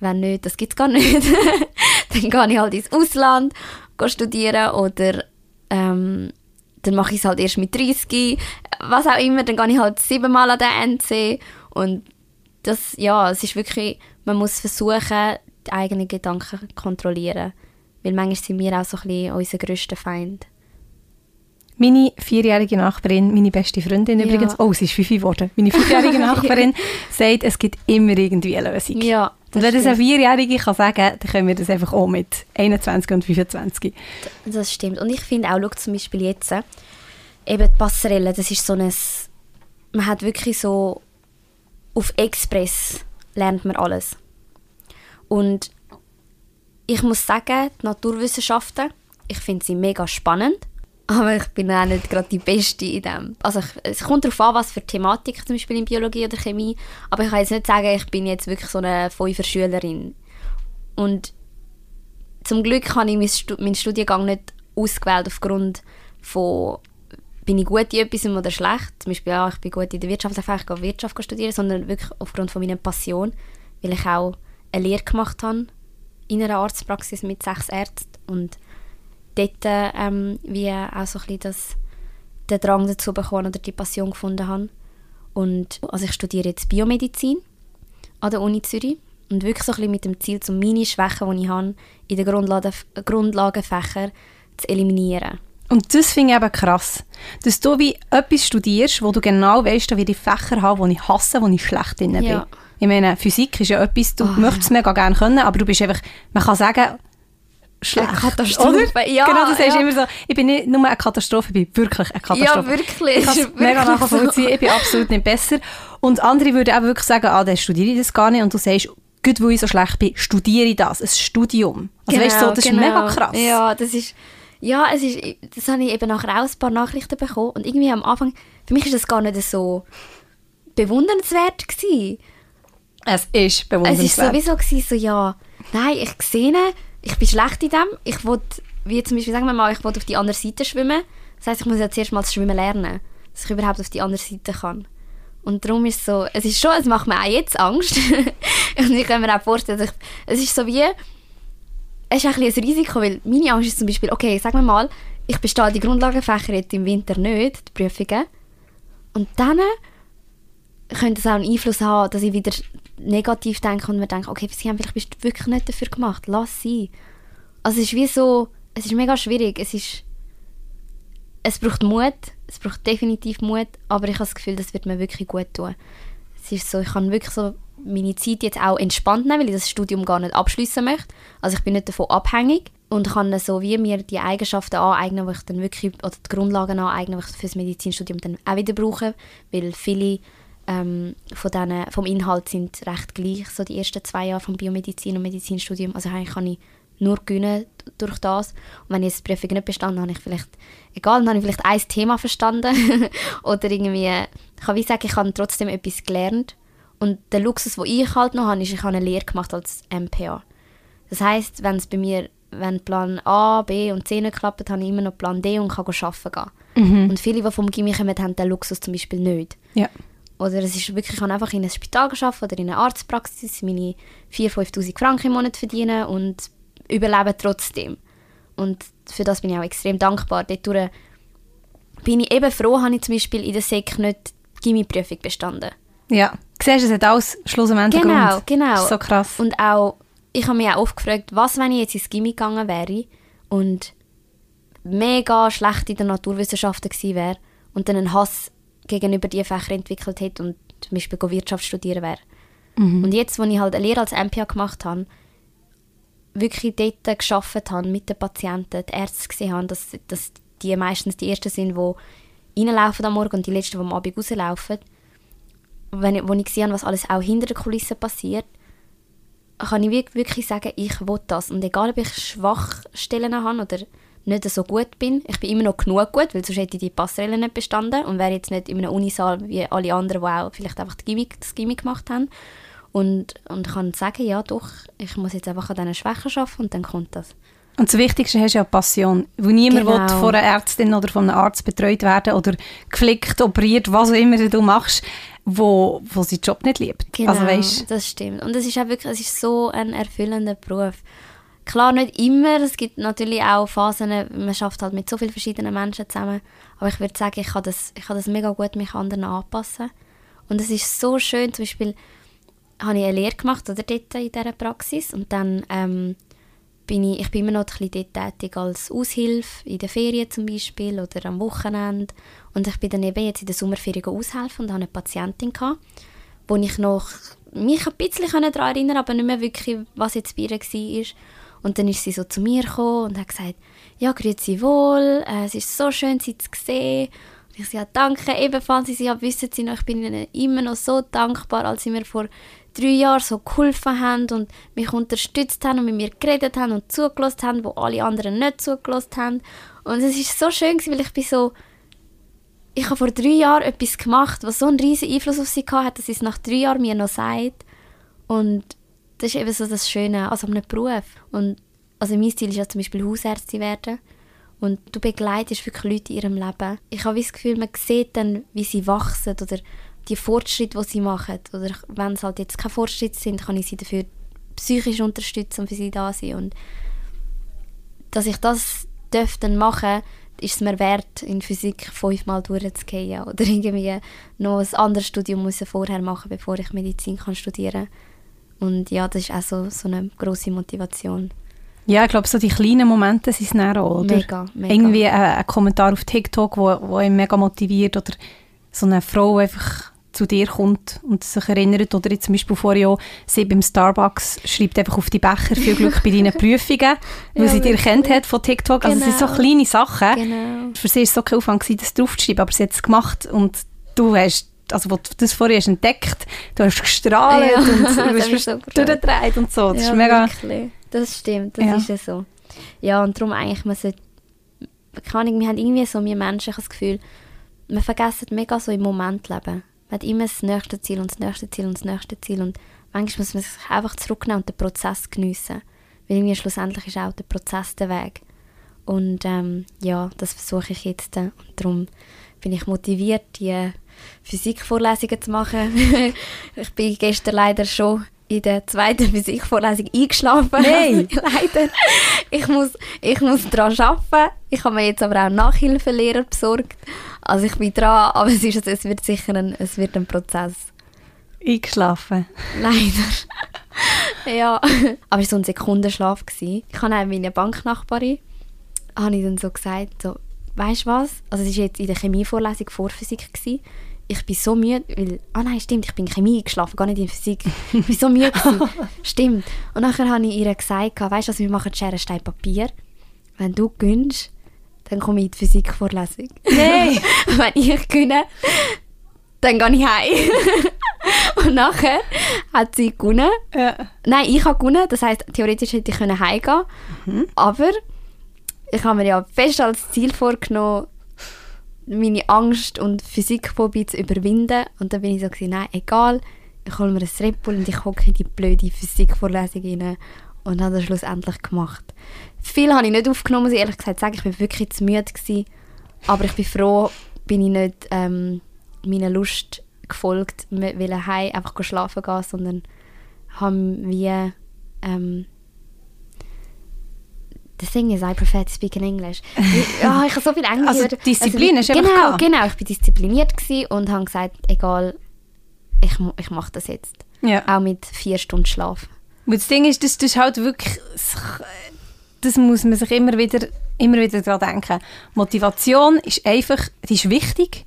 wenn nicht, das gibt es gar nicht, dann gehe ich halt ins Ausland studieren oder ähm, dann mache ich es halt erst mit 30, was auch immer, dann gehe ich halt siebenmal an den NC und das, ja, es ist wirklich, man muss versuchen, die eigenen Gedanken kontrollieren. Weil manchmal sind wir auch so ein bisschen unser grösster Feind. Meine vierjährige Nachbarin, meine beste Freundin ja. übrigens, oh, sie ist fünf geworden, meine fünfjährige Nachbarin sagt, es gibt immer irgendwie eine Lösung. Ja, und wenn das eine Vierjährige kann sagen kann, dann können wir das einfach auch mit 21 und 25. Das stimmt. Und ich finde auch, schau zum Beispiel jetzt, eben die Passerelle, das ist so ein, man hat wirklich so auf Express lernt man alles. Und ich muss sagen, die Naturwissenschaften, ich finde sie mega spannend, aber ich bin auch nicht gerade die Beste in dem. Also ich, es kommt darauf an, was für Thematik zum Beispiel in Biologie oder Chemie, aber ich kann jetzt nicht sagen, ich bin jetzt wirklich so eine Fünfer-Schülerin. Und zum Glück habe ich meinen Studiengang nicht ausgewählt aufgrund von bin ich gut in etwas oder schlecht. Zum Beispiel, ja, ich bin gut in der Wirtschaft, ich gehe Wirtschaft studieren, sondern wirklich aufgrund von meiner Passion, weil ich auch eine Lehre gemacht habe in einer Arztpraxis mit sechs Ärzten und dort ähm, wie auch so ein bisschen das, den Drang dazu bekommen oder die Passion gefunden habe. Und also ich studiere jetzt Biomedizin an der Uni Zürich und wirklich so ein bisschen mit dem Ziel, um meine Schwächen, die ich habe, in den Grundlagen, Grundlagenfächern zu eliminieren. Und das finde ich eben krass, dass du wie etwas studierst, wo du genau weißt, da werde ich Fächer haben, die ich hasse, wo ich schlecht drin bin. Ja. Ich meine, Physik ist ja etwas, du oh. möchtest es mega gerne können, aber du bist einfach, man kann sagen, schlecht. Eine Katastrophe, oder? ja. Genau, du sagst ja. immer so, ich bin nicht nur eine Katastrophe, ich bin wirklich eine Katastrophe. Ja, wirklich. Ich kann mega nachvollziehen, so. ich bin absolut nicht besser. Und andere würden auch wirklich sagen, ah, dann studiere ich das gar nicht und du sagst, gut, weil ich so schlecht bin, studiere ich das, ein Studium. Also genau, weißt du, das genau. ist mega krass. Ja, das ist, ja, es ist, das habe ich eben nachher auch ein paar Nachrichten bekommen und irgendwie am Anfang, für mich ist das gar nicht so bewundernswert gewesen. Es ist bewundernswert. Es war sowieso so, ja, nein, ich sehe, ich bin schlecht in dem, ich will, wie zum Beispiel, sagen wir mal, ich will auf die andere Seite schwimmen, das heisst, ich muss ja zuerst mal das Schwimmen lernen, dass ich überhaupt auf die andere Seite kann. Und darum ist es so, es ist schon, es macht mir auch jetzt Angst. und ich kann mir auch vorstellen, ich, es ist so wie, es ist ein, ein Risiko, weil meine Angst ist zum Beispiel, okay, sagen wir mal, ich bestehe die Grundlagenfächer jetzt im Winter nicht, die Prüfungen, und dann könnte es auch einen Einfluss haben, dass ich wieder negativ denke und mir denke, okay, sie haben vielleicht bist du wirklich nicht dafür gemacht, lass sie. Also es ist wie so, es ist mega schwierig, es ist, es braucht Mut, es braucht definitiv Mut, aber ich habe das Gefühl, das wird mir wirklich gut tun. Es ist so, ich kann wirklich so meine Zeit jetzt auch entspannt nehmen, weil ich das Studium gar nicht abschließen möchte. Also ich bin nicht davon abhängig und kann so wie mir die Eigenschaften aneignen, die ich dann wirklich, oder die Grundlagen aneignen, die ich für das Medizinstudium dann auch wieder brauche, weil viele ähm, von denen, vom Inhalt sind recht gleich, so die ersten zwei Jahre vom Biomedizin und Medizinstudium. Also eigentlich kann ich nur gewinnen durch das. Und wenn ich jetzt die Prüfung nicht bestanden habe, ich vielleicht, egal, dann habe ich vielleicht ein Thema verstanden oder irgendwie, ich kann wie sagen, ich habe trotzdem etwas gelernt und der Luxus, den ich halt noch habe, ist, ich habe eine Lehre gemacht als MPA. Das heisst, wenn es bei mir, wenn Plan A, B und C nicht klappt, habe ich immer noch Plan D und kann arbeiten gehen. Mhm. Und viele, die vom Gimmi kommen, haben den Luxus zum Beispiel nicht. Ja. Oder es ist wirklich, ich kann einfach in einem Spital arbeiten oder in einer Arztpraxis meine 4'000, 5'000 Franken im Monat verdienen und überleben trotzdem. Und für das bin ich auch extrem dankbar. Dadurch bin ich eben froh, habe ich zum Beispiel in der SEC nicht die Gimmi-Prüfung bestanden. Ja. Siehst du, es hat alles schlussendlich Genau, Grund. genau. Das ist so krass. Und auch, ich habe mich auch oft gefragt, was, wenn ich jetzt ins Gimmi gegangen wäre und mega schlecht in den Naturwissenschaften gewesen wäre und dann einen Hass gegenüber diesen Fächern entwickelt hätte und zum Beispiel Wirtschaft studieren wäre. Mhm. Und jetzt, als ich halt eine Lehre als MPA gemacht habe, wirklich dort gearbeitet habe mit den Patienten, die Ärzte gesehen habe, dass, dass die meistens die Ersten sind, die reinlaufen am Morgen und die Letzten, die am Abend rauslaufen, wenn ich, wo ich sehe, was alles auch hinter den Kulissen passiert, kann ich wirklich sagen, ich will das. Und egal, ob ich Schwachstellen habe oder nicht so gut bin, ich bin immer noch genug gut, weil sonst hätte ich die Passerelle nicht bestanden und wäre jetzt nicht in einem Unisaal wie alle anderen, die auch vielleicht einfach Gimmick, das Gimmick gemacht haben. Und, und kann sagen, ja doch, ich muss jetzt einfach an diesen Schwächen arbeiten und dann kommt das. Und das Wichtigste hast du ja Passion. Wo niemand genau. will von einer Ärztin oder von einem Arzt betreut werden oder geflickt, operiert, was auch immer du machst wo, wo seinen Job nicht liebt. Genau, also, weißt, das stimmt. Und es ist auch wirklich, es ist so ein erfüllender Beruf. Klar, nicht immer. Es gibt natürlich auch Phasen, man schafft halt mit so vielen verschiedenen Menschen zusammen. Aber ich würde sagen, ich kann das, ich kann das mega gut mich anderen anpassen. Und es ist so schön, zum Beispiel habe ich eine Lehre gemacht oder dort in dieser Praxis und dann ähm, bin ich, ich bin immer noch ein bisschen tätig als Aushilfe, in den Ferien zum Beispiel oder am Wochenende. Und ich bin dann eben jetzt in der Sommerferien aushelfen und hatte eine Patientin, gehabt, wo ich noch mich ein bisschen daran erinnern aber nicht mehr wirklich, was jetzt bei ihr war. Und dann ist sie so zu mir gekommen und hat gesagt, ja, grüezi wohl, äh, es ist so schön, Sie zu sehen. Ich sage, ja, danke ebenfalls. Sie ja, wissen Sie noch, ich bin Ihnen immer noch so dankbar, als Sie mir vor drei Jahren so geholfen haben und mich unterstützt haben und mit mir geredet haben und zugelassen haben, wo alle anderen nicht zugelassen haben. Und es ist so schön, weil ich bin so, ich habe vor drei Jahren etwas gemacht, was so einen riesen Einfluss auf sie hatte, dass sie es nach drei Jahren mir noch sagt. Und das ist eben so das Schöne an so einem Beruf. Und also mein Ziel ist ja zum Beispiel Hausärztin werden. Und du begleitest wirklich Leute in ihrem Leben. Ich habe das Gefühl, man sieht dann, wie sie wachsen oder die Fortschritte, die sie machen. Oder wenn es halt jetzt keine Fortschritte sind, kann ich sie dafür psychisch unterstützen und für sie da sein. Und dass ich das dann machen ist es mir wert, in Physik fünfmal durchzugehen oder irgendwie noch ein anderes Studium vorher machen, bevor ich Medizin kann studieren Und ja, das ist auch so, so eine große Motivation. Ja, ich glaube, so die kleinen Momente sind es dann auch, oder? Mega, mega. Irgendwie ein, ein Kommentar auf TikTok, wo, wo ihn mega motiviert oder so eine Frau einfach zu dir kommt und sich erinnert. Oder jetzt zum Beispiel vorher auch, sie beim Starbucks schreibt einfach auf die Becher «Viel Glück bei deinen Prüfungen», weil ja, sie dir kennt hat von TikTok. Genau. Also es sind so genau. kleine Sachen. Genau. Für sie war es so kein Aufwand, das draufzuschreiben, aber sie hat es gemacht und du hast also wo du das vorher hast entdeckt, du hast gestrahlt ja, und du bist so durchgedreht und so. Das ja, ist mega... Wirklich. Das stimmt, das ja. ist ja so. Ja, und darum eigentlich, man sollte, kann ich, wir haben irgendwie so, wir Menschen, ich das Gefühl, wir vergessen mega so im Moment leben. Man hat immer das nächste Ziel und das nächste Ziel und das nächste Ziel und manchmal muss man sich einfach zurücknehmen und den Prozess geniessen. Weil irgendwie schlussendlich ist auch der Prozess der Weg. Und ähm, ja, das versuche ich jetzt. Und darum bin ich motiviert, die Physikvorlesungen zu machen. ich bin gestern leider schon in der zweiten Physikvorlesung eingeschlafen. Nein! Leider. Ich muss, ich muss daran arbeiten. Ich habe mir jetzt aber auch Nachhilfelehrer besorgt. Also ich bin dran, aber es, ist, es wird sicher ein, es wird ein Prozess. Eingeschlafen? Leider. ja. Aber es war so ein Sekundenschlaf. Gewesen. Ich habe auch meine Banknachbarin habe ich dann so gesagt, so, weißt du was? Also es war jetzt in der Chemievorlesung vor Physik. Gewesen ich bin so müde, weil, ah nein, stimmt, ich bin in Chemie geschlafen, gar nicht in Physik. Ich bin so müde stimmt. Und nachher habe ich ihr gesagt, weißt du, wir machen Schere, Stein, Papier. Wenn du gönnst, dann komme ich in die Physikvorlesung. Nein! Wenn ich gönne, dann gehe ich heim. und nachher hat sie gewonnen. Ja. Nein, ich habe gewonnen, das heisst, theoretisch hätte ich heimgehen können. Mhm. Aber ich habe mir ja fest als Ziel vorgenommen, meine Angst und Physikphobie zu überwinden. Und dann bin ich so, gewesen, nein, egal, ich hole mir ein Red Bull und ich hocke in die blöde Physikvorlesung rein und habe das schlussendlich gemacht. Viel habe ich nicht aufgenommen, muss ich ehrlich gesagt sagen. Ich war wirklich zu müde. Gewesen. Aber ich bin froh, bin ich nicht ähm, meiner Lust gefolgt, will einfach schlafen gehen, sondern habe wie ähm, The thing is, I prefer to speak in English. ja, ich habe so viel Englisch Also Disziplin also, ist Genau, gehabt. genau. Ich war diszipliniert und habe gesagt, egal, ich, ich mache das jetzt. Ja. Auch mit vier Stunden Schlaf. Und das Ding ist, das, das ist halt wirklich... Das muss man sich immer wieder, immer wieder daran denken. Motivation ist einfach, die ist wichtig,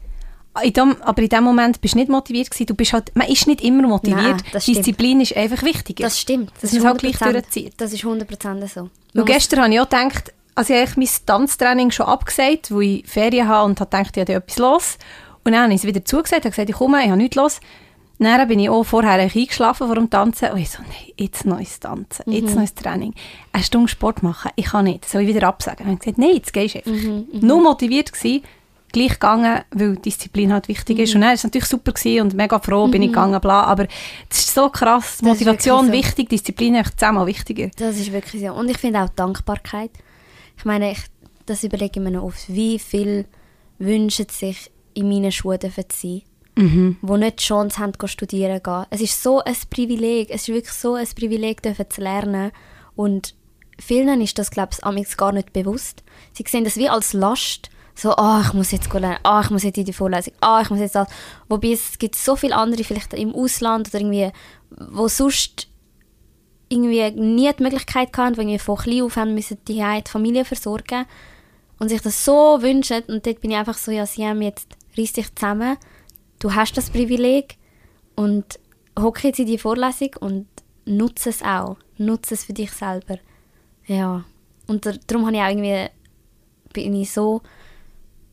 in dem, aber in dem Moment bist du nicht motiviert gewesen. Du bist halt, man ist nicht immer motiviert. Nein, Disziplin ist einfach wichtiger. Das stimmt. Das, das ist halt gleich durchzieht. Das ist 100% so. Und gestern habe ich auch gedacht, also ich habe mein Tanztraining schon abgesagt, wo ich Ferien habe und habe gedacht, ich habe etwas los. Und dann habe ich es wieder zugesagt, habe gesagt, ich komme, ich habe nichts los. Dann bin ich auch vorher eingeschlafen vor dem Tanzen und ich so, nein, jetzt neues Tanzen, mhm. jetzt neues Training. Eine Stunde Sport machen, ich kann nicht. Soll ich wieder absagen? Und ich gesagt, nein, jetzt gehst du einfach. Mhm, mhm. Nur motiviert gewesen, gleich gegangen, weil Disziplin halt wichtig mhm. ist. Und dann war es natürlich super gewesen und mega froh bin ich mhm. gegangen, bla. Aber das ist so krass. Motivation so. wichtig, Disziplin ist zehnmal wichtiger. Das ist wirklich so. Und ich finde auch Dankbarkeit. Ich meine, ich, das überlege ich mir noch oft. Wie viel wünschen sich in meinen Schuhen zu sein? Mhm. die nicht die Chance haben, zu studieren gehen. Es ist so ein Privileg. Es ist wirklich so ein Privileg, zu lernen. Und vielen ist das, glaube ich, gar nicht bewusst. Sie sehen das wie als Last so, oh, ich muss jetzt lernen, oh, ich muss jetzt in die Vorlesung, oh, ich muss jetzt das. Wobei es gibt so viele andere, vielleicht im Ausland oder irgendwie, wo sonst irgendwie nie die Möglichkeit hatten, die irgendwie von klein auf haben müssen, die, die Familie versorgen und sich das so wünschen. Und dort bin ich einfach so, ja, sie haben jetzt, reiss dich zusammen, du hast das Privileg und hocke jetzt in die Vorlesung und nutze es auch. Nutze es für dich selber. Ja. Und darum habe ich auch irgendwie, bin ich so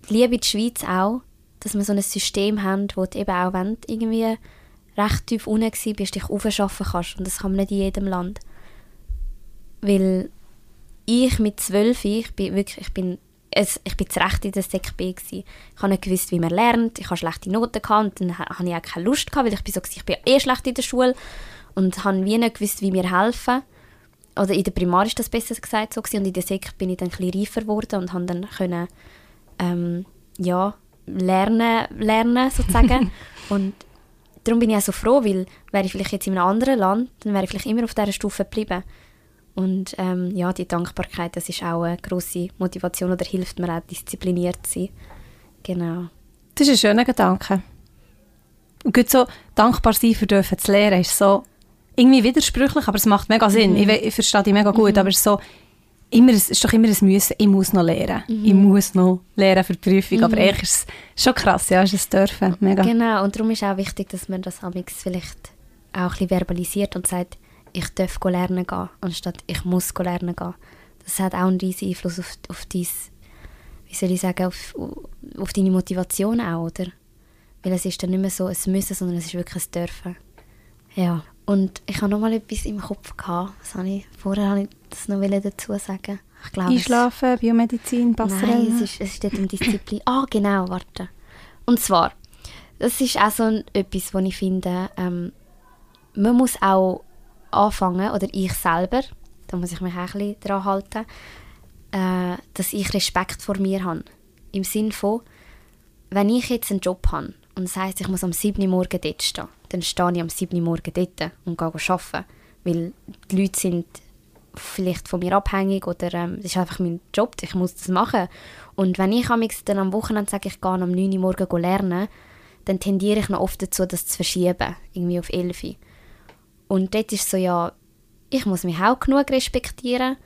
liebe die Schweiz auch, dass wir so ein System haben, wo du eben auch, wenn du irgendwie recht tief unten bist, dich aufschaffen kannst. Und das kann man nicht in jedem Land. Weil ich mit zwölf, ich bin wirklich, ich bin, es, ich bin zu Recht in der Sek B. Ich habe nicht gewusst, wie man lernt, ich habe schlechte Noten gehabt dann habe ich auch keine Lust weil ich bin so, ich bin eh schlecht in der Schule und habe wie nicht gewusst, wie mir helfen. Oder in der Primar ist das besser gesagt so und in der Sek bin ich dann ein bisschen reifer geworden und habe dann ähm, ja, lernen, lernen sozusagen. und darum bin ich auch so froh, weil wäre ich vielleicht jetzt in einem anderen Land, dann wäre ich vielleicht immer auf dieser Stufe geblieben. Und ähm, ja, die Dankbarkeit, das ist auch eine grosse Motivation oder hilft mir auch, diszipliniert zu sein. Genau. Das ist ein schöner Gedanke. Und gut so dankbar sein für dürfen zu lernen, ist so irgendwie widersprüchlich, aber es macht mega Sinn. Mhm. Ich, ich verstehe dich mega gut, mhm. aber es ist so, immer, es ist doch immer ein Müssen, ich muss noch lernen. Mhm. Ich muss noch lernen für die Prüfung. Aber mhm. eigentlich ist es schon krass, ja, ist es dürfen. Mega. Genau, und darum ist auch wichtig, dass man das vielleicht auch ein bisschen verbalisiert und sagt, ich darf lernen gehen, anstatt ich muss lernen gehen. Das hat auch einen riesigen Einfluss auf, auf dein, wie soll ich sagen, auf, auf deine Motivation auch, oder? Weil es ist dann nicht mehr so ein Müssen, sondern es ist wirklich ein Dürfen. Ja. Und ich habe noch mal etwas im Kopf gehabt. Das habe ich, vorher habe ich das noch dazu sagen. Ich glaube, Einschlafen, es, Biomedizin, Passerelle. Nein, es ist, es steht um Disziplin. ah, genau, warte. Und zwar, das ist auch so etwas, was ich finde, ähm, man muss auch anfangen, oder ich selber, da muss ich mich auch ein bisschen daran halten, äh, dass ich Respekt vor mir habe. Im Sinne von, wenn ich jetzt einen Job habe und das heisst, ich muss am 7. Uhr morgen dort stehen, dann stehe ich am 7. Uhr morgen dort und gehe arbeiten. Weil die Leute sind vielleicht von mir abhängig oder ähm, das ist einfach mein Job, ich muss das machen. Und wenn ich dann am Wochenende sage, ich gehe am 9 Uhr morgen lernen, dann tendiere ich noch oft dazu, das zu verschieben, irgendwie auf 11 Uhr. Und dort ist so, ja, ich muss mich auch genug respektieren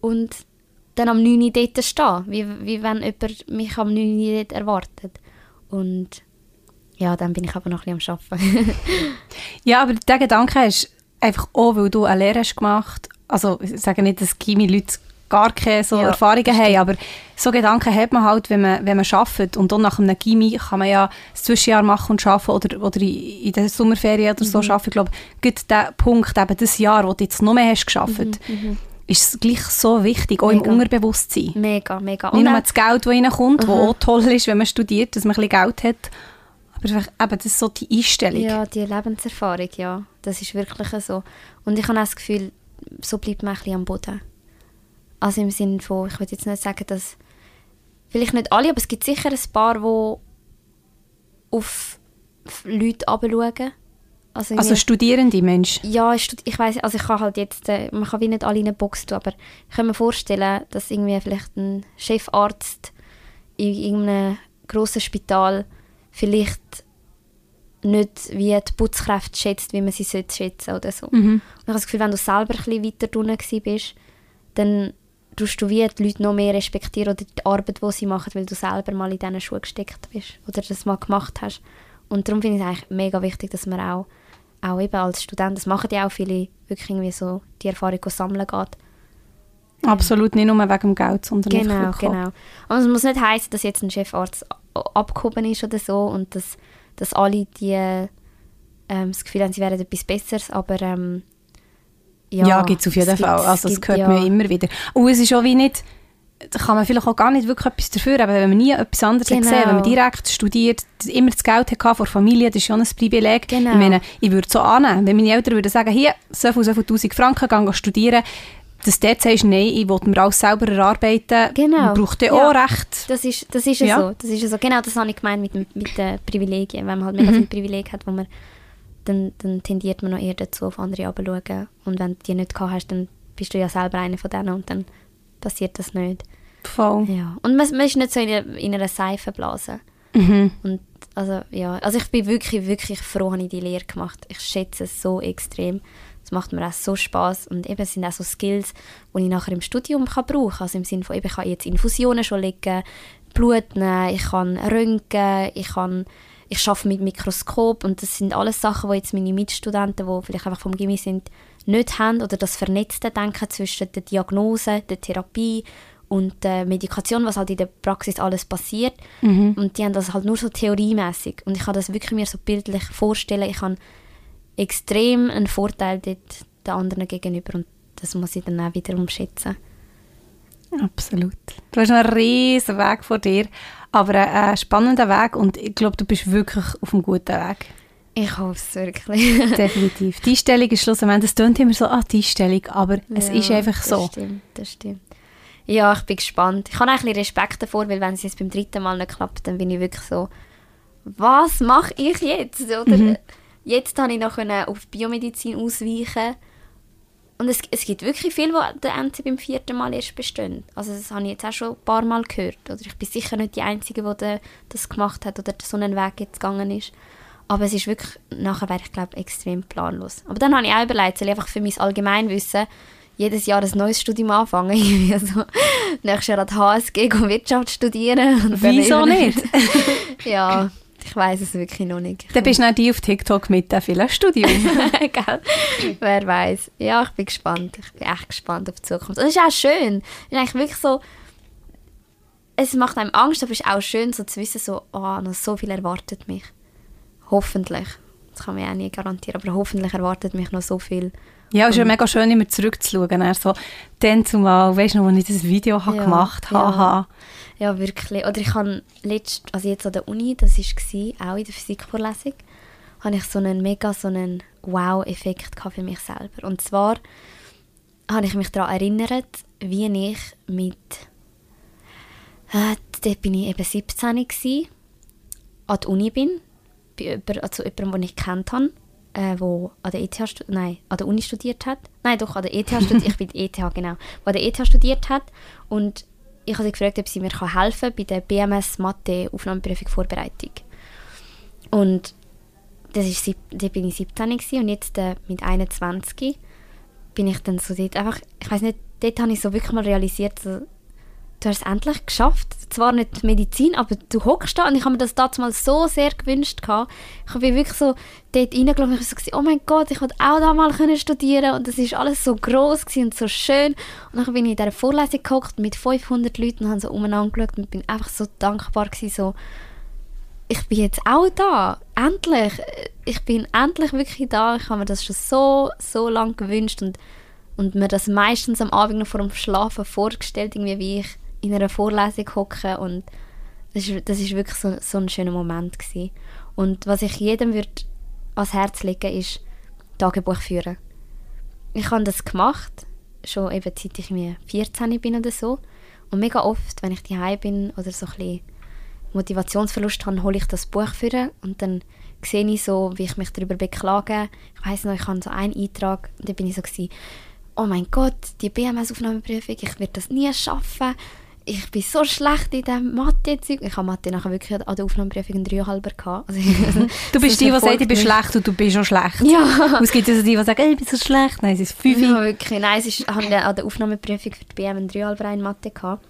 und dann am 9 Uhr dort stehen, wie, wie wenn jemand mich am 9 Uhr dort erwartet. Und ja, dann bin ich aber noch ein bisschen am Arbeiten. ja, aber der Gedanke ist einfach auch, weil du eine Lehre hast gemacht also ich sage nicht, dass Chemie-Leute gar keine so ja, Erfahrungen haben, aber so Gedanken hat man halt, wenn man, wenn man arbeitet und dann nach einem Chemie kann man ja das Zwischenjahr machen und arbeiten oder, oder in, der Sommerferien oder so mhm. arbeiten. Ich glaube, der Punkt, eben das Jahr, wo du jetzt noch mehr hast gearbeitet, mhm, mhm. ist gleich so wichtig, auch mega. im Unterbewusstsein. Mega, mega. Nicht nur das Geld, das reinkommt, mhm. auch toll ist, wenn man studiert, dass man ein bisschen Geld hat, aber eben, das ist so die Einstellung. Ja, die Lebenserfahrung, ja. Das ist wirklich so. Und ich habe auch das Gefühl, so bleibt man ein bisschen am Boden. Also im Sinne von, ich würde jetzt nicht sagen, dass, vielleicht nicht alle, aber es gibt sicher ein paar, die auf Leute herabschauen. Also, also studierende Menschen? Ja, ich, ich weiß, also ich kann halt jetzt, äh, man kann wie nicht alle in eine Box tun, aber ich kann mir vorstellen, dass irgendwie vielleicht ein Chefarzt in irgendeinem grossen Spital vielleicht nicht wie die Putzkräfte schätzt, wie man sie sollte schätzen oder so. Mhm. Und ich habe das Gefühl, wenn du selber ein bisschen weiter drunten bist, dann tust du wie die Leute noch mehr respektieren oder die Arbeit, die sie machen, weil du selber mal in diesen Schuhe gesteckt bist oder das mal gemacht hast. Und darum finde ich es eigentlich mega wichtig, dass man auch, auch eben als Student, das machen ja auch viele, wirklich irgendwie so die Erfahrung sammeln geht. Absolut, nicht nur wegen dem Geld, sondern Genau, genau. Und es muss nicht heißen, dass jetzt ein Chefarzt abgehoben ist oder so und dass dass alle die ähm, das Gefühl haben, sie wären etwas Besseres, aber ähm, ja, ja gibt es auf jeden Fall. Also das hört ja. man immer wieder. Und es ist auch wie nicht, da kann man vielleicht auch gar nicht wirklich etwas dafür, aber wenn man nie etwas anderes genau. gesehen wenn man direkt studiert, immer das Geld hatte von der Familie, das ist schon ein Privileg. Genau. Ich meine, ich würde es so annehmen, wenn meine Eltern würden sagen, hier, so viel, so viel tausend Franken, gehen studieren, dass du dort sagst, nein, ich will mir alles selber erarbeiten, genau. braucht ja auch Recht. Das ist, das ist ja. so. Das ist so. Genau das habe ich gemeint mit, mit den Privilegien. Wenn man halt mega mhm. viele Privilegien hat, wo man, dann, dann tendiert man noch eher dazu, auf andere abzuschauen. Und wenn du die nicht gehabt hast, dann bist du ja selber einer von denen und dann passiert das nicht. Voll. Ja. Und man, man ist nicht so in, in einer Seifenblase. Mhm. Und also, ja. also ich bin wirklich, wirklich froh, dass ich die Lehre gemacht Ich schätze es so extrem. Es macht mir auch so Spaß und eben sind auch so Skills, die ich nachher im Studium kann brauchen kann. Also im Sinne von, eben, ich kann jetzt Infusionen schon legen, Blut nehmen, ich kann röntgen, ich kann ich arbeite mit Mikroskop und das sind alles Sachen, die jetzt meine Mitstudenten, die vielleicht einfach vom Gimmi sind, nicht haben oder das vernetzte Denken zwischen der Diagnose, der Therapie und der Medikation, was halt in der Praxis alles passiert. Mhm. Und die haben das halt nur so theoriemäßig. Und ich kann das wirklich mir so bildlich vorstellen. Ich habe extrem einen Vorteil dort den anderen gegenüber und das muss ich dann auch wieder umschätzen. Absolut. Du hast einen riesen Weg vor dir, aber einen, spannenden Weg und ich glaube, du bist wirklich auf einem guten Weg. Ich hoffe es wirklich. Definitiv. Die Einstellung ist schlussendlich, es klingt immer so, ah, die Einstellung, aber es Ja, ist einfach so. Das stimmt, das stimmt. Ja, ich bin gespannt. Ich habe auch ein bisschen Respekt davor, weil wenn es jetzt beim dritten Mal nicht klappt, dann bin ich wirklich so, was mache ich jetzt? Oder Mhm. Jetzt habe ich noch auf Biomedizin ausweichen und es, es gibt wirklich viel, wo der NC beim vierten Mal erst bestehen. Also das habe ich jetzt auch schon ein paar Mal gehört. Oder ich bin sicher nicht die Einzige, die da- das gemacht hat oder so einen Weg jetzt gegangen ist. Aber es ist wirklich, nachher wäre ich glaube extrem planlos. Aber dann habe ich auch überlegt, soll ich einfach für mein Allgemeinwissen jedes Jahr ein neues Studium anfangen. Irgendwie so, nächstes Jahr an die HSG gehen Wirtschaft studieren. und Wieso nicht? ja, ich weiß es wirklich noch nicht. Dann bist du auch die auf TikTok mit dem vielen Studium. Gell? Wer weiß. Ja, ich bin gespannt. Ich bin echt gespannt auf die Zukunft. Und es ist auch schön. Es ist eigentlich wirklich so, es macht einem Angst, aber es ist auch schön, so zu wissen, so, oh, noch so viel erwartet mich. Hoffentlich. Das kann man ja auch nie garantieren, aber hoffentlich erwartet mich noch so viel. Ja, es ist ja mega schön, immer zurückzuschauen. Er so, dann zumal, weißt du noch, als ich das Video Ja, gemacht ja. habe, haha. Ja, wirklich. Oder ich habe letzt, also jetzt an der Uni, das war auch in der Physikvorlesung, habe ich so einen mega so einen Wow-Effekt für mich selber. Und zwar habe ich mich daran erinnert, wie ich mit, äh, dort bin ich eben 17 gsi, an die Uni bin, bei jemand, also jemandem, den ich kennt habe, äh, wo an der ETH, nein, an der Uni studiert hat. Nein, doch, an der ETH studiert, ich bin ETH, genau, wo an der ETH studiert hat und ich habe sie gefragt, ob sie mir helfen kann bei der BMS Mathe Aufnahmeprüfung Vorbereitung. Und das ist, dort bin ich 17 gewesen, und jetzt äh, mit 21 bin ich dann so dort einfach, ich weiß nicht, dort habe ich so wirklich mal realisiert, so, du hast es endlich geschafft. Zwar nicht Medizin, aber du hockst da und ich habe mir das damals so sehr gewünscht. gehabt. Ich bin wirklich so dort reingelaufen und ich so, oh mein Gott, ich wollte auch da mal studieren und das ist alles so groß und so schön. Und dann bin ich in dieser Vorlesung gehockt mit 500 Leuten und habe so umeinander geschaut und bin einfach so dankbar gewesen, so, ich bin jetzt auch da. Endlich. Ich bin endlich wirklich da. Ich habe mir das schon so, so lange gewünscht und, und mir das meistens am Abend noch vor dem Schlafen vorgestellt, irgendwie, wie ich in einer Vorlesung hocke und das ist, das ist wirklich so, so ein schöner Moment gewesen. Und was ich jedem würde ans Herz legen, ist Tagebuch führen. Ich habe das gemacht, schon eben seit ich mir 14 bin oder so. Und mega oft, wenn ich daheim bin oder so ein Motivationsverlust habe, hole ich das Buch für und dann sehe ich so, wie ich mich darüber beklage. Ich weiß noch, ich habe so einen Eintrag und dann bin ich so gewesen, oh mein Gott, die BMS-Aufnahmeprüfung, ich werde das nie schaffen. Ich bin so schlecht in diesem Mathe-Zeug. Ich habe Mathe nachher wirklich an der Aufnahmeprüfung einen 3,5 gehabt. Also, Du bist die, die sagt, ich bin schlecht und du bist schon schlecht. Ja. Und es gibt also die, die sagen, ich bin so schlecht. Nein, es ist fünf. Ja, wirklich. Nein, es ist, ich habe an der Aufnahmeprüfung für die BM einen 3,5 in Mathe gehabt.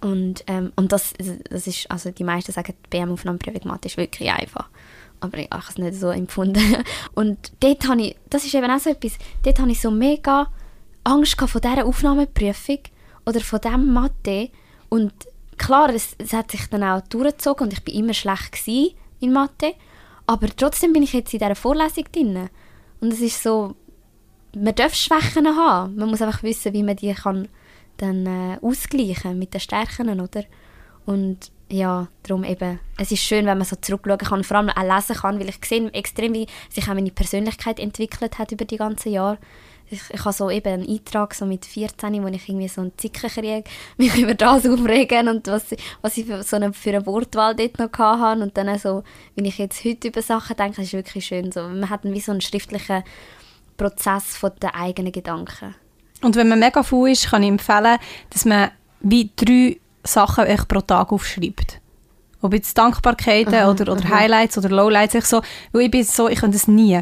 Und, ähm, und das, das ist, also die meisten sagen, die BM-Aufnahmeprüfung Mathe ist wirklich einfach. Aber ich, habe es nicht so empfunden. Und dort habe ich, das ist eben auch so etwas, dort habe ich so mega Angst vor dieser Aufnahmeprüfung oder von diesem Mathe. Und klar, es, es hat sich dann auch durchgezogen und ich bin immer schlecht in Mathe. Aber trotzdem bin ich jetzt in dieser Vorlesung drin. Und es ist so, man darf Schwächen haben. Man muss einfach wissen, wie man die kann dann äh, ausgleichen mit den Stärken, oder? Und ja, darum eben, es ist schön, wenn man so zurückschauen kann und vor allem auch lesen kann, weil ich sehe extrem, wie sich auch meine Persönlichkeit entwickelt hat über die ganzen Jahre. Ich, ich habe so eben einen Eintrag so mit 14, wo ich irgendwie so einen Zicken kriege, mich über das aufregen und was, was ich für, so eine, für eine Wortwahl dort noch hatte und dann so, wenn ich jetzt heute über Sachen denke, ist wirklich schön so. Man hat wie so einen schriftlichen Prozess von den eigenen Gedanken. Und wenn man mega faul ist, kann ich empfehlen, dass man wie drei Sachen echt pro Tag aufschreibt. Ob jetzt Dankbarkeiten Aha, oder, oder aha. Highlights oder Lowlights. Ich, so, weil ich bin so, ich kann das nie.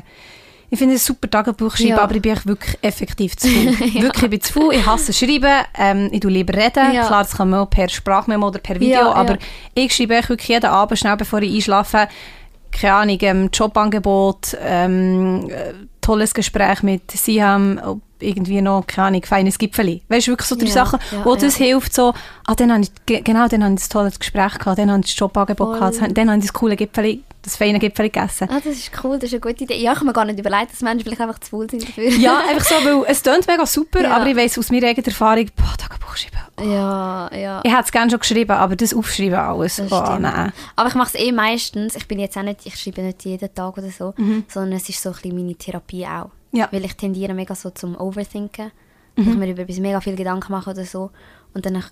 Ich finde es ein super Tagebuch schreiben, Ja. aber ich bin echt wirklich effektiv zu faul. Wirklich, ich bin zu faul. Ich hasse schreiben. Ähm, ich tue lieber reden. Ja. Klar, das kann man auch per Sprachmemo oder per Video, Ja, ja. aber ich schreibe wirklich jeden Abend schnell, bevor ich einschlafe, keine Ahnung, ähm, Jobangebot, ähm, äh, tolles Gespräch mit Siham, irgendwie noch, keine Ahnung, feines Gipfeli. Weißt du, wirklich so drei Ja, Sachen, ja, wo das ja. hilft, so, ah, dann habe ich, ge- genau, dann habe ich ein tolles Gespräch gehabt, dann habe ich das Jobangebot Voll. gehabt, dann habe ich das coole Gipfeli, das feine Gipfeli gegessen. Ah, das ist cool, das ist eine gute Idee. Ja, ich habe mir gar nicht überlegt, dass Menschen vielleicht einfach zu faul sind dafür. Ja, einfach so, weil es klingt mega super, Ja. aber ich weiss aus meiner eigenen Erfahrung, boah, Tagebuch schreiben. ja, ja. Ich hätte es gerne schon geschrieben, aber das Aufschreiben alles, Das oh, nein. Aber ich mache es eh meistens. Ich bin jetzt auch nicht, ich schreibe nicht jeden Tag oder so, sondern es ist so ein bisschen meine Therapie auch. Mhm. Ja. Weil ich tendiere mega so zum Overthinken. Mhm. Ich mir über etwas mega viel Gedanken mache oder so. Und dann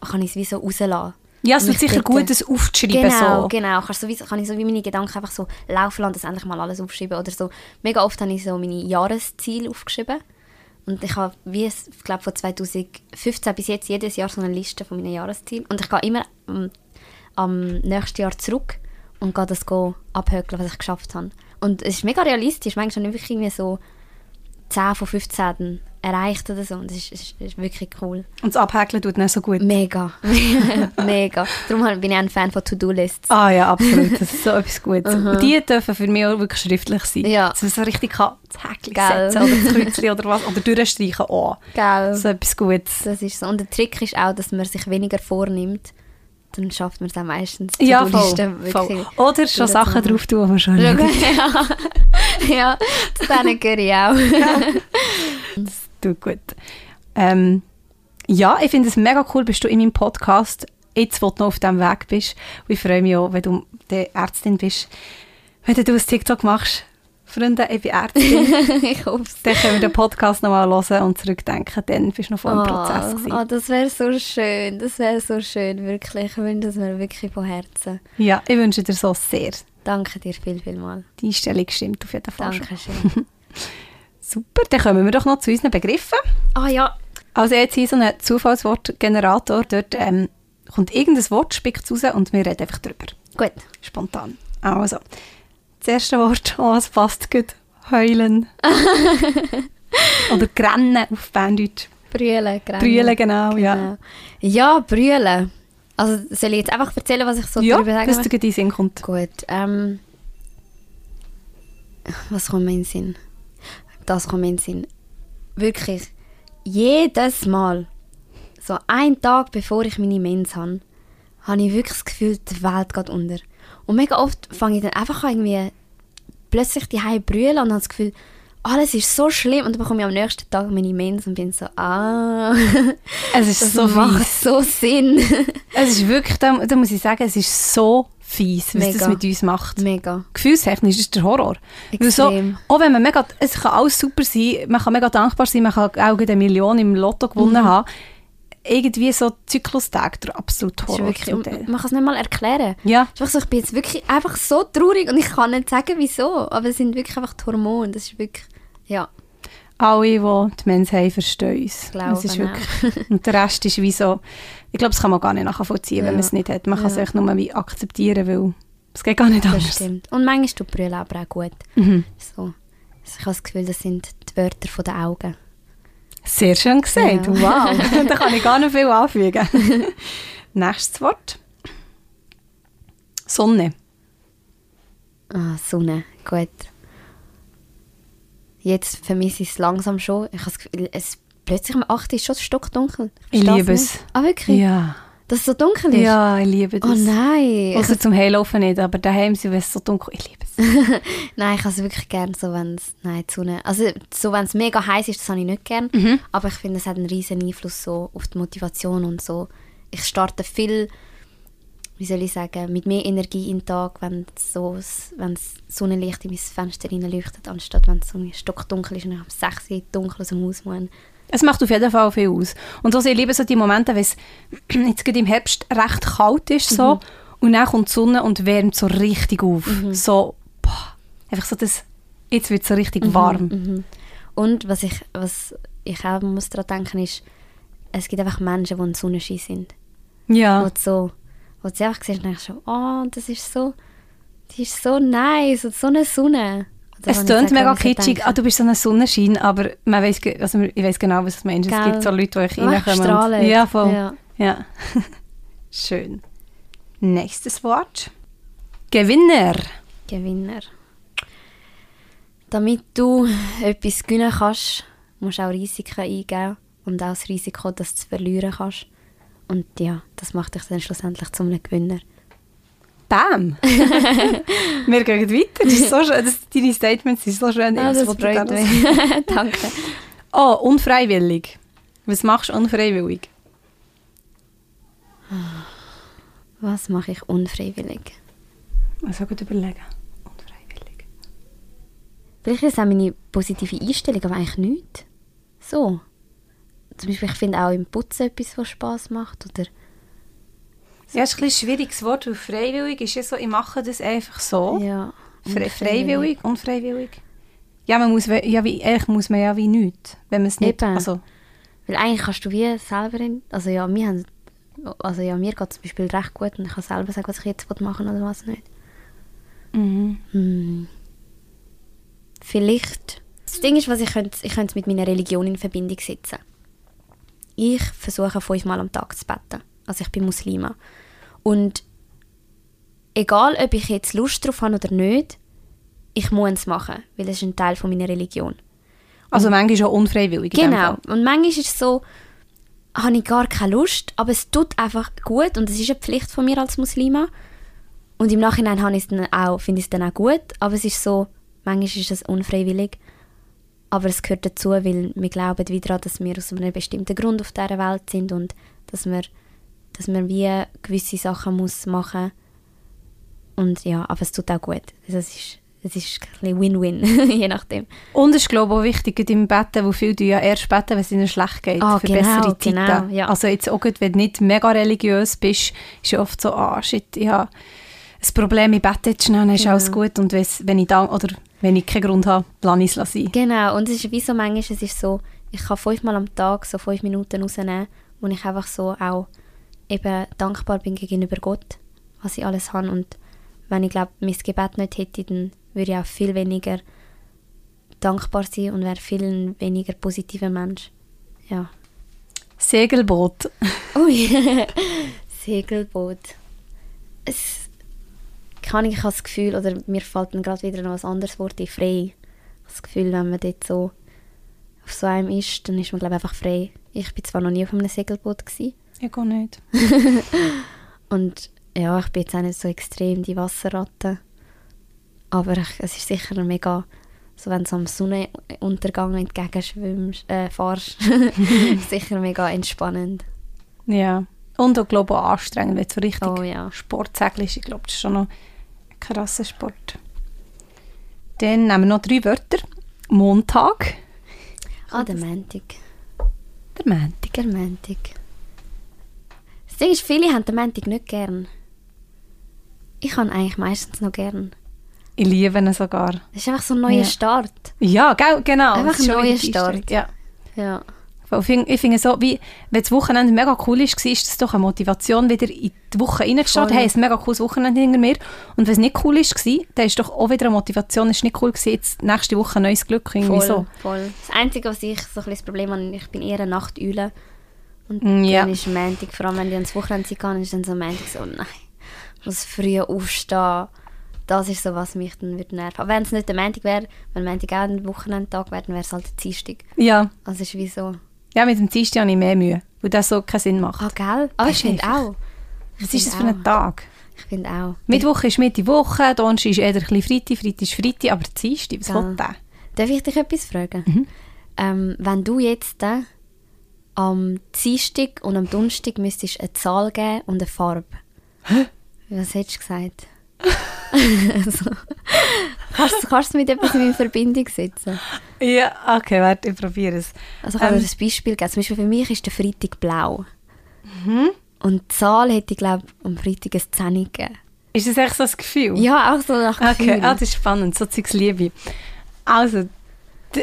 kann ich es wie so rauslassen. Ja, es tut ich sicher bitte- gut, das aufzuschreiben. Genau, so. genau. Kannst so wie, kann ich so wie meine Gedanken einfach so laufen lassen, das endlich mal alles aufschreiben. Oder so. Mega oft habe ich so meine Jahresziele aufgeschrieben. Und ich habe, wie es, ich glaube, von 2015 bis jetzt jedes Jahr so eine Liste von meinen Jahreszielen. Und ich gehe immer am, am nächsten Jahr zurück und gehe das go abhökeln, was ich geschafft habe. Und es ist mega realistisch. Manchmal habe ich wirklich irgendwie so 10 von 15 erreicht oder so. Und das ist, ist, ist wirklich cool. Und das Abhäkeln tut nicht so gut. Mega. mega. Darum bin ich auch ein Fan von To-Do-Lists. Ah ja, absolut. Das ist so etwas Gutes. Und die dürfen für mich auch wirklich schriftlich sein. Ja. Dass man so richtig kann, das Häkchen setzen oder das Kreuzchen oder was. Oder durchstreichen. Oh, Gell? so etwas Gutes. Das ist so. Und der Trick ist auch, dass man sich weniger vornimmt. Dann schafft man es auch meistens. Ja, voll, Oder schon Sachen drauf tun, die man schon Ja, ja, zu denen gehöre ich auch. Das tut gut. Ähm, ja, ich finde es mega cool, bist du in meinem Podcast, jetzt, wo du noch auf diesem Weg bist. Und ich freue mich auch, wenn du die Ärztin bist. Wenn du ein TikTok machst, Freunde, ich bin Ärztin, ich hoffe es. dann können wir den Podcast nochmal hören und zurückdenken. Dann bist du noch voll im Prozess. Oh, gewesen. oh, das wäre so schön. Das wäre so schön, wirklich. Ich wünsche es mir wirklich von Herzen. Ja, ich wünsche dir so sehr. Danke dir viel, viel mal. Die Einstellung stimmt auf jeden Fall. Dankeschön. Super, dann kommen wir doch noch zu unseren Begriffen. Ah ja, Also jetzt hier so ein Zufallswortgenerator, dort ähm, kommt irgendein Wort, spickt raus und wir reden einfach drüber. gut. Spontan. Also, das erste Wort, oh, es passt gut. Heulen. Oder grennen auf Berndeutsch. Brüllen, grennen. Brüllen, genau, ja. Genau. Ja, brüllen. Also soll ich jetzt einfach erzählen, was ich so Ja, darüber sagen dass möchte? dir in Sinn kommt. Gut, ähm, was kommt mir in den Sinn? Das kommt mir in den Sinn. Wirklich, jedes Mal, so einen Tag bevor ich meine Mens habe, habe ich wirklich das Gefühl, die Welt geht unter. Und mega oft fange ich dann einfach an, irgendwie plötzlich die Hause brüllen und habe das Gefühl, alles ist so schlimm. Und dann bekomme ich am nächsten Tag meine Mens und bin so, ah, Es ist das so macht so Sinn. Es ist wirklich, da, da muss ich sagen, es ist so fies, was das Mega. mit uns macht. Mega. Gefühlstechnisch ist der Horror. Weil so, Extrem. auch wenn man mega, es kann alles super sein, man kann mega dankbar sein, man kann auch eine Million im Lotto gewonnen Mhm. haben. Irgendwie so Zyklustag, der absolute Das ist Horror. wirklich, man kann es nicht mal erklären. Ja, so, ich bin jetzt wirklich einfach so traurig und ich kann nicht sagen, wieso. Aber es sind wirklich einfach die Hormone. Das ist wirklich, ja, alle, die die Mens haben, verstehen uns. Glaube Es ist wirklich, und der Rest ist wie so, ich glaube, das kann man gar nicht nachvollziehen, wenn Ja. man es nicht hat. Man kann es echt nur wie akzeptieren, weil es geht gar nicht das anders. stimmt. Und manchmal tut Brüllen aber auch gut. Mhm. So. Also ich habe das Gefühl, das sind die Wörter von den Augen. Sehr schön gesagt. Ja. Wow, da kann ich gar nicht viel anfügen. Nächstes Wort. Sonne. Ah, Sonne, gut. Jetzt vermisse ich es langsam schon. Ich habe das Gefühl, es, plötzlich um 8 Uhr ist schon stockdunkel. Ich verstehe liebe es. Ah, wirklich? Ja. Dass es so dunkel ist? Ja, ich liebe das. Oh nein. Also zum Heilaufen nicht, aber daheim sind, es so dunkel Ich liebe es. Nein, ich habe es wirklich gern, so wenn es, nein, die Sonne, also so wenn es mega heiß ist, das habe ich nicht gern, Mhm. aber ich finde, es hat einen riesen Einfluss so auf die Motivation und so. Ich starte viel, wie soll ich sagen, mit mehr Energie in den Tag, wenn es so, wenn das Sonnenlicht in mein Fenster leuchtet, anstatt wenn es so stockdunkel ist und ich um 6 Uhr dunkel aus dem Haus muss. Es macht auf jeden Fall viel aus. Und also ich liebe so die Momente, wenn es jetzt gerade im Herbst recht kalt ist so, und dann kommt die Sonne und wärmt so richtig auf. So, boah, einfach so das, jetzt wird es so richtig warm. Mhm. Und was ich, was ich auch muss daran denken ist, es gibt einfach Menschen, die ein Sonnenschein sind. Ja. wo du so, wo du sie einfach siehst und denkst so, oh, das ist so, die ist so nice und so eine Sonne. Es sage, mega kitschig, ah, du bist so ein Sonnenschein, aber man weiss, also ich weiß genau, was du meinst. Es gibt so Leute, die euch reinkommen. und- strahlen. Ja, voll. Ja. Ja. Schön. Nächstes Wort. Gewinner. Gewinner. Damit du etwas gewinnen kannst, musst auch Risiken eingehen und auch das Risiko, dass du es verlieren kannst. Und ja, das macht dich dann schlussendlich zu einem Gewinner. Bam! Wir gehen weiter. Das ist so schön. Das, deine Statements sind so schön. Ah, das ich freut mich. Danke. Oh, unfreiwillig. Was machst du unfreiwillig? Was mache ich unfreiwillig? Also gut überlegen. Unfreiwillig. Vielleicht ist auch meine positive Einstellung, aber eigentlich nicht. So. Zum Beispiel, ich finde auch im Putzen etwas, was Spass macht. Oder Ja, es ist ein schwieriges Wort, weil freiwillig ist ja so, ich mache das einfach so. ja, Fre freiwillig, unfreiwillig. Ja, man muss, ja, wie, eigentlich muss man ja wie nichts, wenn man es nicht... Eben. Also, Weil eigentlich kannst du wie selber... In, also ja, wir haben... Also ja, mir geht es zum Beispiel recht gut und ich kann selber sagen, was ich jetzt machen oder was nicht. mhm. Hm. Vielleicht. Das Ding ist, was ich könnte, ich könnte es mit meiner Religion in Verbindung setzen. Ich versuche fünfmal am Tag zu beten. Also ich bin Muslima. Und egal, ob ich jetzt Lust drauf habe oder nicht, ich muss es machen, weil es ist ein Teil von meiner Religion. also manchmal schon unfreiwillig. Genau. Und manchmal ist es so, habe ich gar keine Lust, aber es tut einfach gut und es ist eine Pflicht von mir als Muslima. Und im Nachhinein habe ich dann auch, finde ich es dann auch gut, aber es ist so, manchmal ist es unfreiwillig. Aber es gehört dazu, weil wir glauben wieder daran, dass wir aus einem bestimmten Grund auf dieser Welt sind und dass wir, dass man wie gewisse Sachen muss machen Und ja, aber es tut auch gut. Also es ist, es ist ein Win-Win, je nachdem. Und es ist, glaube ich, auch wichtig, im Betten, wo viele ja erst beten, wenn es ihnen schlecht geht, Ah, für genau, bessere Zeiten. genau, ja. Also jetzt auch wenn du nicht mega religiös bist, ist ja oft so, ah, shit, ich habe ein Problem, ich bete jetzt schnell, dann ist Genau. alles gut. Und wenn ich, da, oder wenn ich keinen Grund habe, lasse ich es sein. Genau, und es ist wie so manchmal, es ist so, ich kann fünfmal am Tag so fünf Minuten rausnehmen, wo ich einfach so auch eben dankbar bin gegenüber Gott, was ich alles habe. Und wenn ich glaube, mein Gebet nicht hätte, dann würde ich auch viel weniger dankbar sein und wäre viel weniger positiver Mensch. Ja. Segelboot. Ui, Segelboot. Es kann ich, habe das Gefühl, oder mir fällt dann gerade wieder noch ein anderes Wort ein, frei. Das Gefühl, wenn man dort so auf so einem ist, dann ist man glaube ich einfach frei. Ich bin zwar noch nie auf einem Segelboot gewesen, Ich gehe nicht. und ja, ich bin jetzt auch nicht so extrem die Wasserratte, aber ich, es ist sicher mega, so wenn du am Sonnenuntergang entgegenschwimmst, äh, fahrst, sicher mega entspannend. Ja. Und auch, glaube ich, auch anstrengend, wenn so richtig Oh ja. Sportsägel ist. Ich glaube, das ist schon noch ein krasser Sport. Dann nehmen wir noch drei Wörter. Montag. Ah, der Montag. Der Montag. Der Montag. Das Ding ist, viele haben den Montag nicht gern. Ich habe eigentlich meistens noch gern. Ich liebe ihn sogar. Es ist einfach so ein neuer Ja. Start. Ja, genau. Einfach ist ein neuer Start. Ja. Ja. Ich finde, ich finde so, wie, wenn das Wochenende mega cool ist, war ist das doch eine Motivation, wieder in die Woche reinzustarten. Voll. Hey, es ist ein mega cooles Wochenende hinter mir. Und wenn es nicht cool war, dann ist doch auch wieder eine Motivation, es ist nicht cool gewesen, jetzt nächste Woche ein neues Glück. Irgendwie Voll, so. voll. Das Einzige, was ich so ein bisschen das Problem habe, ich bin eher eine Nachteule. Und Mm, ja. dann ist Montag, vor allem wenn ich ans Wochenende gehe, ist dann so Montag so, nein, ich muss früh aufstehen. Das ist so, was mich dann würde nerven. Aber wenn es nicht der Montag wäre, wenn Montag auch ein Wochenendtag wäre, dann wäre es halt der Dienstag. Ja. Also ist wie so, ja, mit dem Dienstag habe ich mehr Mühe, weil das so keinen Sinn macht. ah, gell? Aber ich finde auch. Was ist das für ein Tag? Ich finde auch. Mittwoch ist Mitte Woche, Donnerstag ist eher ein bisschen Freitag, Freitag ist Freitag, aber Dienstag, was Gell. will der? Darf ich dich etwas fragen? Mhm. Ähm, wenn du jetzt äh, am Dienstag und am Donnerstag müsstest eine Zahl geben und eine Farbe. Was hättest du gesagt? also, kannst, du- kannst du mit etwas in Verbindung setzen? Ja, okay, warte, ich probiere es. Also ich kann Ähm. dir ein Beispiel geben. Zum Beispiel für mich ist der Freitag blau. Mhm. Und die Zahl hätte ich, glaube am Freitag ein 10 gegeben. Ist das echt so das Gefühl? Ja, auch so nach Gefühl. Okay, ah, das ist spannend, so Zeugs liebe ich. Also,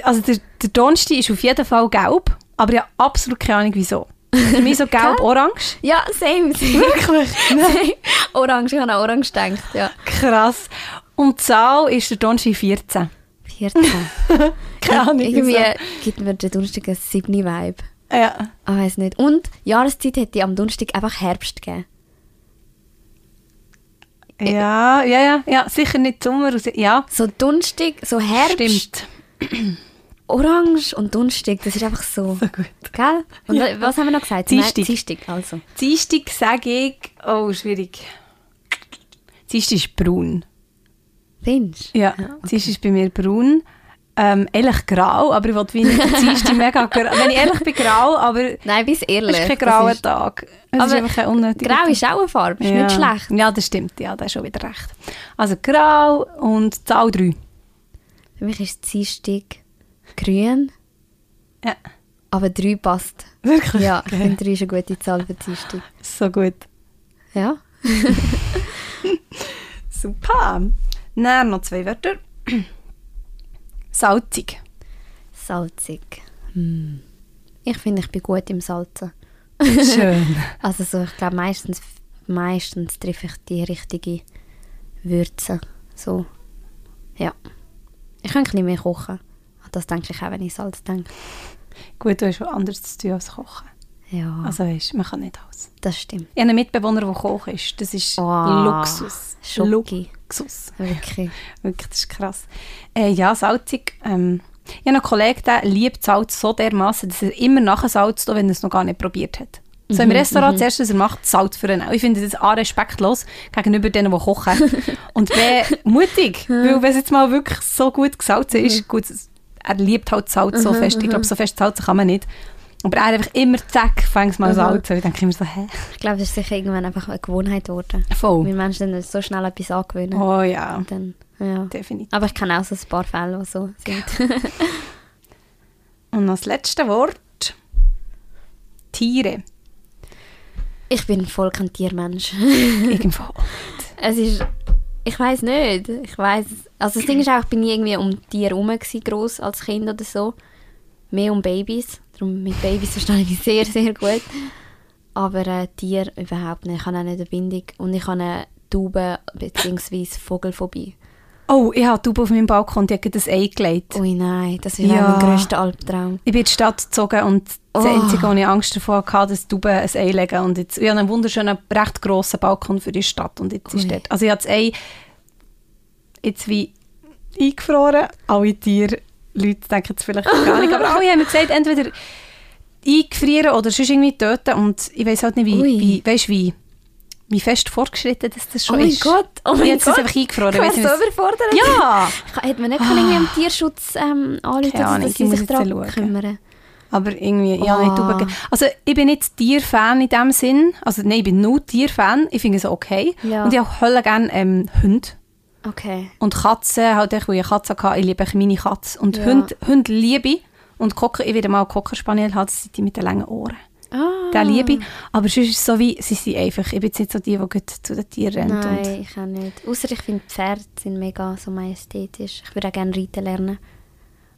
also der, der Donnerstag ist auf jeden Fall gelb, aber ich habe absolut keine Ahnung wieso. Für mich so gelb-orange. Ja, same. same. Wirklich? Same. Orange, ich habe an Orange gedacht, ja. Krass. Und die Zahl ist der Donnerstag 14. 14. Keine Ahnung Irgendwie wieso. gibt mir der Donnerstag ein 7 Vibe. Ja. Ich weiß nicht. Und Jahreszeit hätte ich am Donnerstag einfach Herbst gegeben. Ja, ja, ja, ja, sicher nicht Sommer. Ja, So Donnerstag, so Herbst stimmt. orange und dunstig, das ist einfach so. So gut. Gell? Und Ja. was haben wir noch gesagt? Dienstag. Dienstag, also. Dienstag sage ich... Oh, schwierig. Dienstag ist braun. Findest du? Ja, Dienstag ist bei mir braun. Ähm, ehrlich grau, aber ich wollte wie nicht mega grau. Wenn ich ehrlich bin, grau, aber Nein, bis es ehrlich. ist kein grauer ist- Tag. Es ist Aber unnötiger Grau ist auch eine Farbe, ist ja. nicht schlecht. Ja, das stimmt. Ja, da ist schon wieder recht. Also grau und Zahl 3. Für mich ist Dienstag grün, Ja, aber 3 passt. wirklich? Ja, ich Okay. finde 3 ist eine gute Zahl für Dienstag. So gut. Ja. Super. Dann noch zwei Wörter. Salzig. Salzig. Hm. Ich finde, ich bin gut im Salzen. Schön. Also so, ich glaube, meistens, meistens treffe ich die richtige Würze. So, ja. Ich kann ein bisschen mehr kochen. Das denke ich auch, wenn ich Salz denke. Gut, du hast was anderes zu tun als kochen. Ja, Also weißt, man kann nicht alles. das stimmt. Ich habe einen Mitbewohner, der Koch ist. Das ist Oh, Luxus. Schoki. Luxus. Wirklich. Wirklich, das ist krass. Äh, ja, salzig. Ähm, ich habe einen Kollegen, der liebt Salz so dermaßen, dass er immer nachher Salz tut, wenn er es noch gar nicht probiert hat. So im Restaurant, das erste, was er macht, Salz für ihn. Ich finde das A, respektlos gegenüber denen, die kochen. Und B, mutig. weil wenn es jetzt mal wirklich so gut gesalzen ist, gut, er liebt halt Salz so fest. Ich glaube, so fest salzen kann man nicht. Aber er einfach immer, zack, fängt mal salzen. Ich denke immer so, hä? Ich glaube, das ist sicher irgendwann einfach eine Gewohnheit geworden. Voll. Weil Menschen dann so schnell etwas angewöhnen. Oh ja, Dann, ja. definitiv. Aber ich kenne auch so ein paar Fälle, die so sind. Und noch das letzte Wort. Tiere. Ich bin voll kein Tiermensch. Irgendwo. es ist... Ich weiß nicht. Ich weiß. Also das Ding ist auch, ich bin nie irgendwie um Tiere herum gross als Kind oder so. Mehr um Babys. Darum mit Babys verstehe ich mich sehr, sehr gut. Aber äh, Tier überhaupt nicht. Ich habe auch nicht eine Bindung. Und ich habe eine Taube bzw. Vogelphobie. Oh, ich habe Taube auf meinem Balkon, die hat ein Ei gelegt. Ui nein, das ist Ja. mein grösster Albtraum. Ich bin in die Stadt gezogen und das Oh. Einzige, wo ich Angst davor hatte, dass Tauben ein Ei legen. Und jetzt, ich habe einen wunderschönen, recht grossen Balkon für die Stadt. Und jetzt ist Ui. dort, also ich habe das Ei jetzt wie eingefroren. Alle Tiere, Leute denken es vielleicht gar nicht, aber alle haben mir gesagt, entweder eingefrieren oder sonst irgendwie töten. Und ich weiß halt nicht, wie, Ui. wie, weißt, wie, wie fest fortgeschritten das, das schon oh mein ist. Gott, oh mein habe es Gott. einfach eingefroren. War nicht, so überfordert. ja! Kann- Hätte man nicht irgendwie am Tierschutz ähm, anrufen dass ich sie sich schauen. kümmern? Aber irgendwie, ja, nicht Oh. Tauben. Also ich bin nicht Tierfan in dem Sinn. Also nein, ich bin nur Tierfan. Ich finde es okay. Ja. Und ich habe hölle gerne ähm, Hunde. Okay. Und Katzen, halt echt, weil ich eine Katze hatte, ich liebe meine Katze. Und Ja. Hunde, Hunde liebe ich. Und Cocker, ich werde mal einen Cocker-Spaniel haben, das sind die mit den langen Ohren. Ah. Den liebe ich. Aber sonst ist es so wie, sie sind einfach, ich bin jetzt nicht so die, die gut zu den Tieren rennt. Und, Nein, ich auch nicht. Außer ich finde Pferde sind mega so majestätisch. Ich würde auch gerne reiten lernen.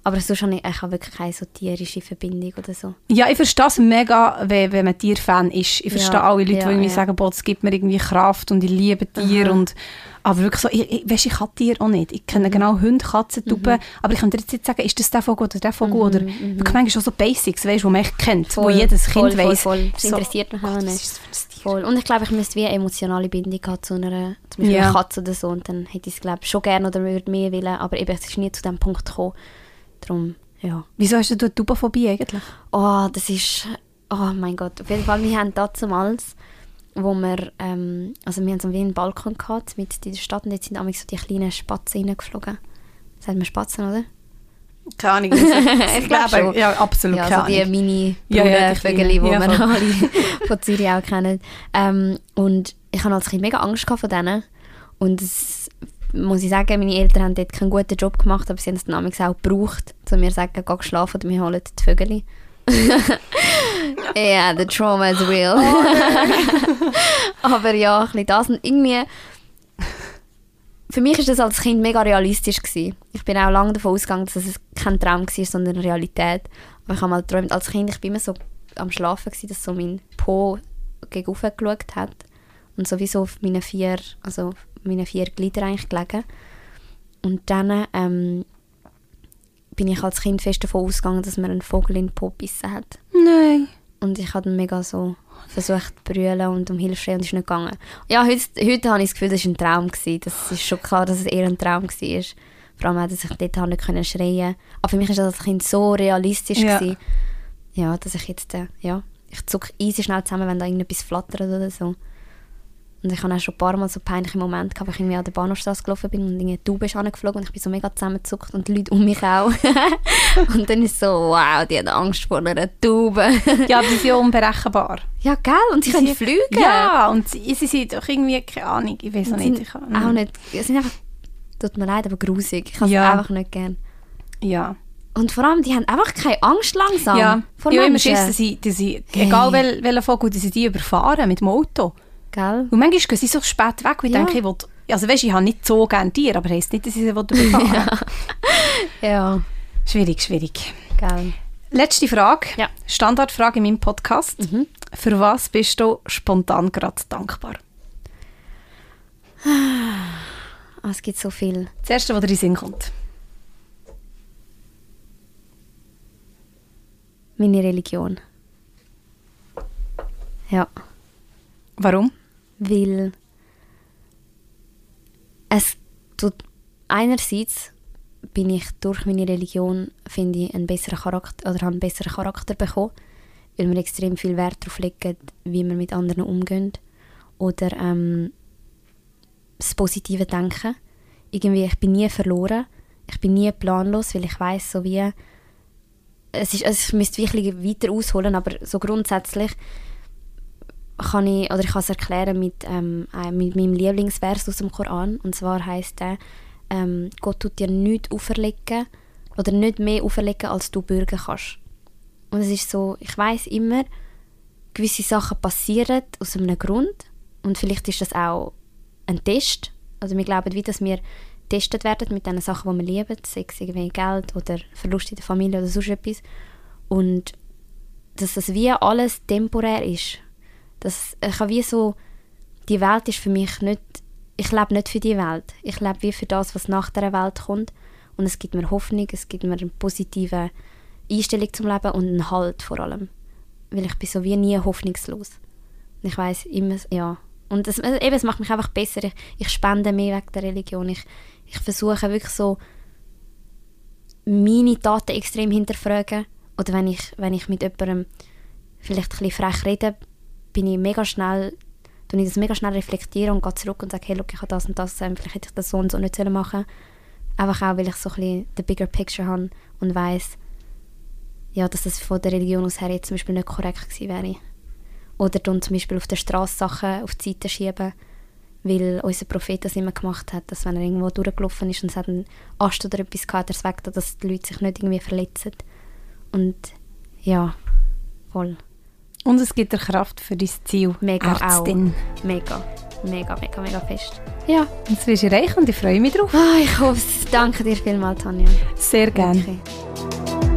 Aber sonst habe ich, ich habe wirklich keine so tierische Verbindung oder so. ja, ich verstehe es mega, wenn, wenn man Tierfan ist. Ich verstehe Ja, alle Leute, ja, die irgendwie ja. sagen, boah, es gibt mir irgendwie Kraft und ich liebe Tiere. Und, aber wirklich so, ich, ich, weißt, ich kann Tiere auch nicht. Ich kenne genau Hunde, Katzen, Tauben. Aber ich kann dir jetzt nicht sagen, ist das der Vogel oder der Vogel? Oder wirklich manchmal schon so Basics, weißt, die man echt kennt, wo jedes Kind voll, voll, weiss. Voll. Das So, interessiert mich was nicht. Voll. Und ich glaube, ich müsste wie eine emotionale Bindung haben zu einer, zum Beispiel Ja. einer Katze oder so. Und dann hätte ich es, glaube schon gerne oder würde mehr wollen. Aber eben, es ist nie zu dem Punkt gekommen. Darum, ja. Wieso hast du eine Taubenphobie eigentlich? Oh, das ist... Oh mein Gott. Auf jeden Fall, wir haben damals, wo wir... Ähm, also wir haben so wie einen Balkon gehabt, mit in der Stadt. Und jetzt sind damals so die kleinen Spatzen reingeflogen. Sagt man Spatzen, oder? Keine Ahnung. Ich glaub schon. Ja, absolut Ja, also die mini Ja, ja, Vögel, die Ja, wir alle von Zürich auch kennen. Ähm, und ich hatte als Kind mega Angst von denen. Und es, muss ich sagen, meine Eltern haben dort keinen guten Job gemacht, aber sie haben es dann auch gebraucht, zu mir zu sagen, geh schlafen oder wir holen die Vögel. Ja, the trauma is real. aber ja, ein bisschen das. Und irgendwie... Für mich war das als Kind mega realistisch. Gewesen. Ich bin auch lange davon ausgegangen, dass es kein Traum war, sondern eine Realität. Aber ich habe mal geträumt, als Kind, ich bin immer so am Schlafen, gewesen, dass so mein Po gegen geschaut hat. Und sowieso auf meinen vier, also auf meinen vier Gliedern eigentlich gelegen. Und dann ähm, bin ich als Kind fest davon ausgegangen, dass mir ein Vogel in den Po gebissen hat. Nein. Und ich habe dann mega so versucht zu brüllen und um Hilfe schreien und ist nicht gegangen. Ja, heute, heute habe ich das Gefühl, das war ein Traum. Gewesen. Das ist schon klar, dass es eher ein Traum war. Vor allem dass ich dort nicht können schreien Aber für mich war das als Kind so realistisch. Ja. Ja, ja dass ich jetzt, äh, ja, ich zucke easy schnell zusammen, wenn da irgendetwas flattert oder so. Und ich habe auch schon ein paar Mal so peinliche Momente gehabt, wo ich irgendwie an der Bahnhofstraße gelaufen bin und eine Taube ist angeflogen und ich bin so mega zusammengezuckt und die Leute um mich auch. und dann ist so, wow, die haben Angst vor einer Taube. Ja, aber sie sind ja unberechenbar. ja, gell? Und sie können fliegen. Ja, und sie, sie sind doch irgendwie, keine Ahnung, ich weiß auch Sie nicht. Ich kann, auch nicht, sie sind einfach, tut mir leid, aber grusig. Ich habe Ja. es einfach nicht gern. Ja. Und vor allem, die haben einfach keine Angst langsam ja. vor ich habe immer. Schiss, dass sie, dass sie Hey. egal wel, welcher Vogel, dass sie die überfahren mit dem Auto. Gell? Und manchmal gehen sie so spät weg, weil ich Ja. denke, ich will, also weißt, ich habe nicht so gerne Tiere, aber heisst nicht, dass ich sie überfahren will. Ja, Schwierig, schwierig. gell. Letzte Frage. Ja. Standardfrage in meinem Podcast. Mhm. Für was bist du spontan gerade dankbar? Ah, es gibt so viel. Das Erste, was dir in den Sinn kommt. Meine Religion. Ja, Warum? Weil es tut einerseits bin ich durch meine Religion finde ich einen besseren Charakter oder habe einen besseren Charakter bekommen, weil wir extrem viel Wert darauf legen, wie wir mit anderen umgehen oder ähm, das positive Denken. Irgendwie ich bin nie verloren, ich bin nie planlos, weil ich weiß so wie es ist, also ich müsste wirklich weiter ausholen, aber so grundsätzlich kann ich, oder ich kann es erklären mit, ähm, äh, mit meinem Lieblingsvers aus dem Koran. Und zwar heißt der, ähm, Gott tut dir nichts auferlegen oder nicht mehr auferlegen, als du bürgen kannst. Und es ist so, ich weiß immer, gewisse Sachen passieren aus einem Grund und vielleicht ist das auch ein Test. Also wir glauben, wie dass wir getestet werden mit den Sachen, die wir lieben, sei es irgendwie Geld oder Verlust in der Familie oder sonst etwas. Und dass das wie alles temporär ist. Das, ich habe wie so, die Welt ist für mich nicht, ich lebe nicht für die Welt. Ich lebe wie für das, was nach der Welt kommt. Und es gibt mir Hoffnung, es gibt mir eine positive Einstellung zum Leben und einen Halt vor allem. Weil ich bin so wie nie hoffnungslos. Ich weiß immer, ja. Und es, also eben, es macht mich einfach besser. Ich, ich spende mehr wegen der Religion. Ich, ich versuche wirklich so, meine Taten extrem hinterfragen. Oder wenn ich, wenn ich mit jemandem vielleicht ein bisschen frech rede, bin ich mega schnell, tue ich das mega schnell reflektieren und gehe zurück und sage, hey, look, ich habe das und das gesagt, vielleicht hätte ich das so und so nicht sollen machen Einfach auch, weil ich so ein bisschen the bigger picture habe und weiss, ja, dass das von der Religion aus her jetzt zum Beispiel nicht korrekt gewesen wäre. Oder dann zum Beispiel auf der Straße Sachen auf die Seite schieben, weil unser Prophet das immer gemacht hat, dass wenn er irgendwo durchgelaufen ist und es hat einen Ast oder etwas gehabt, er es weg, dass die Leute sich nicht irgendwie verletzen. Und ja, voll. Und es gibt dir Kraft für dein Ziel. Mega Ärztin. auch. Mega, mega, mega, mega fest. Ja. Und das wirst du erreichen und ich freue mich drauf. Ah, ich hoffe es. Danke dir vielmals, Tanja. Sehr gerne. Wirklich.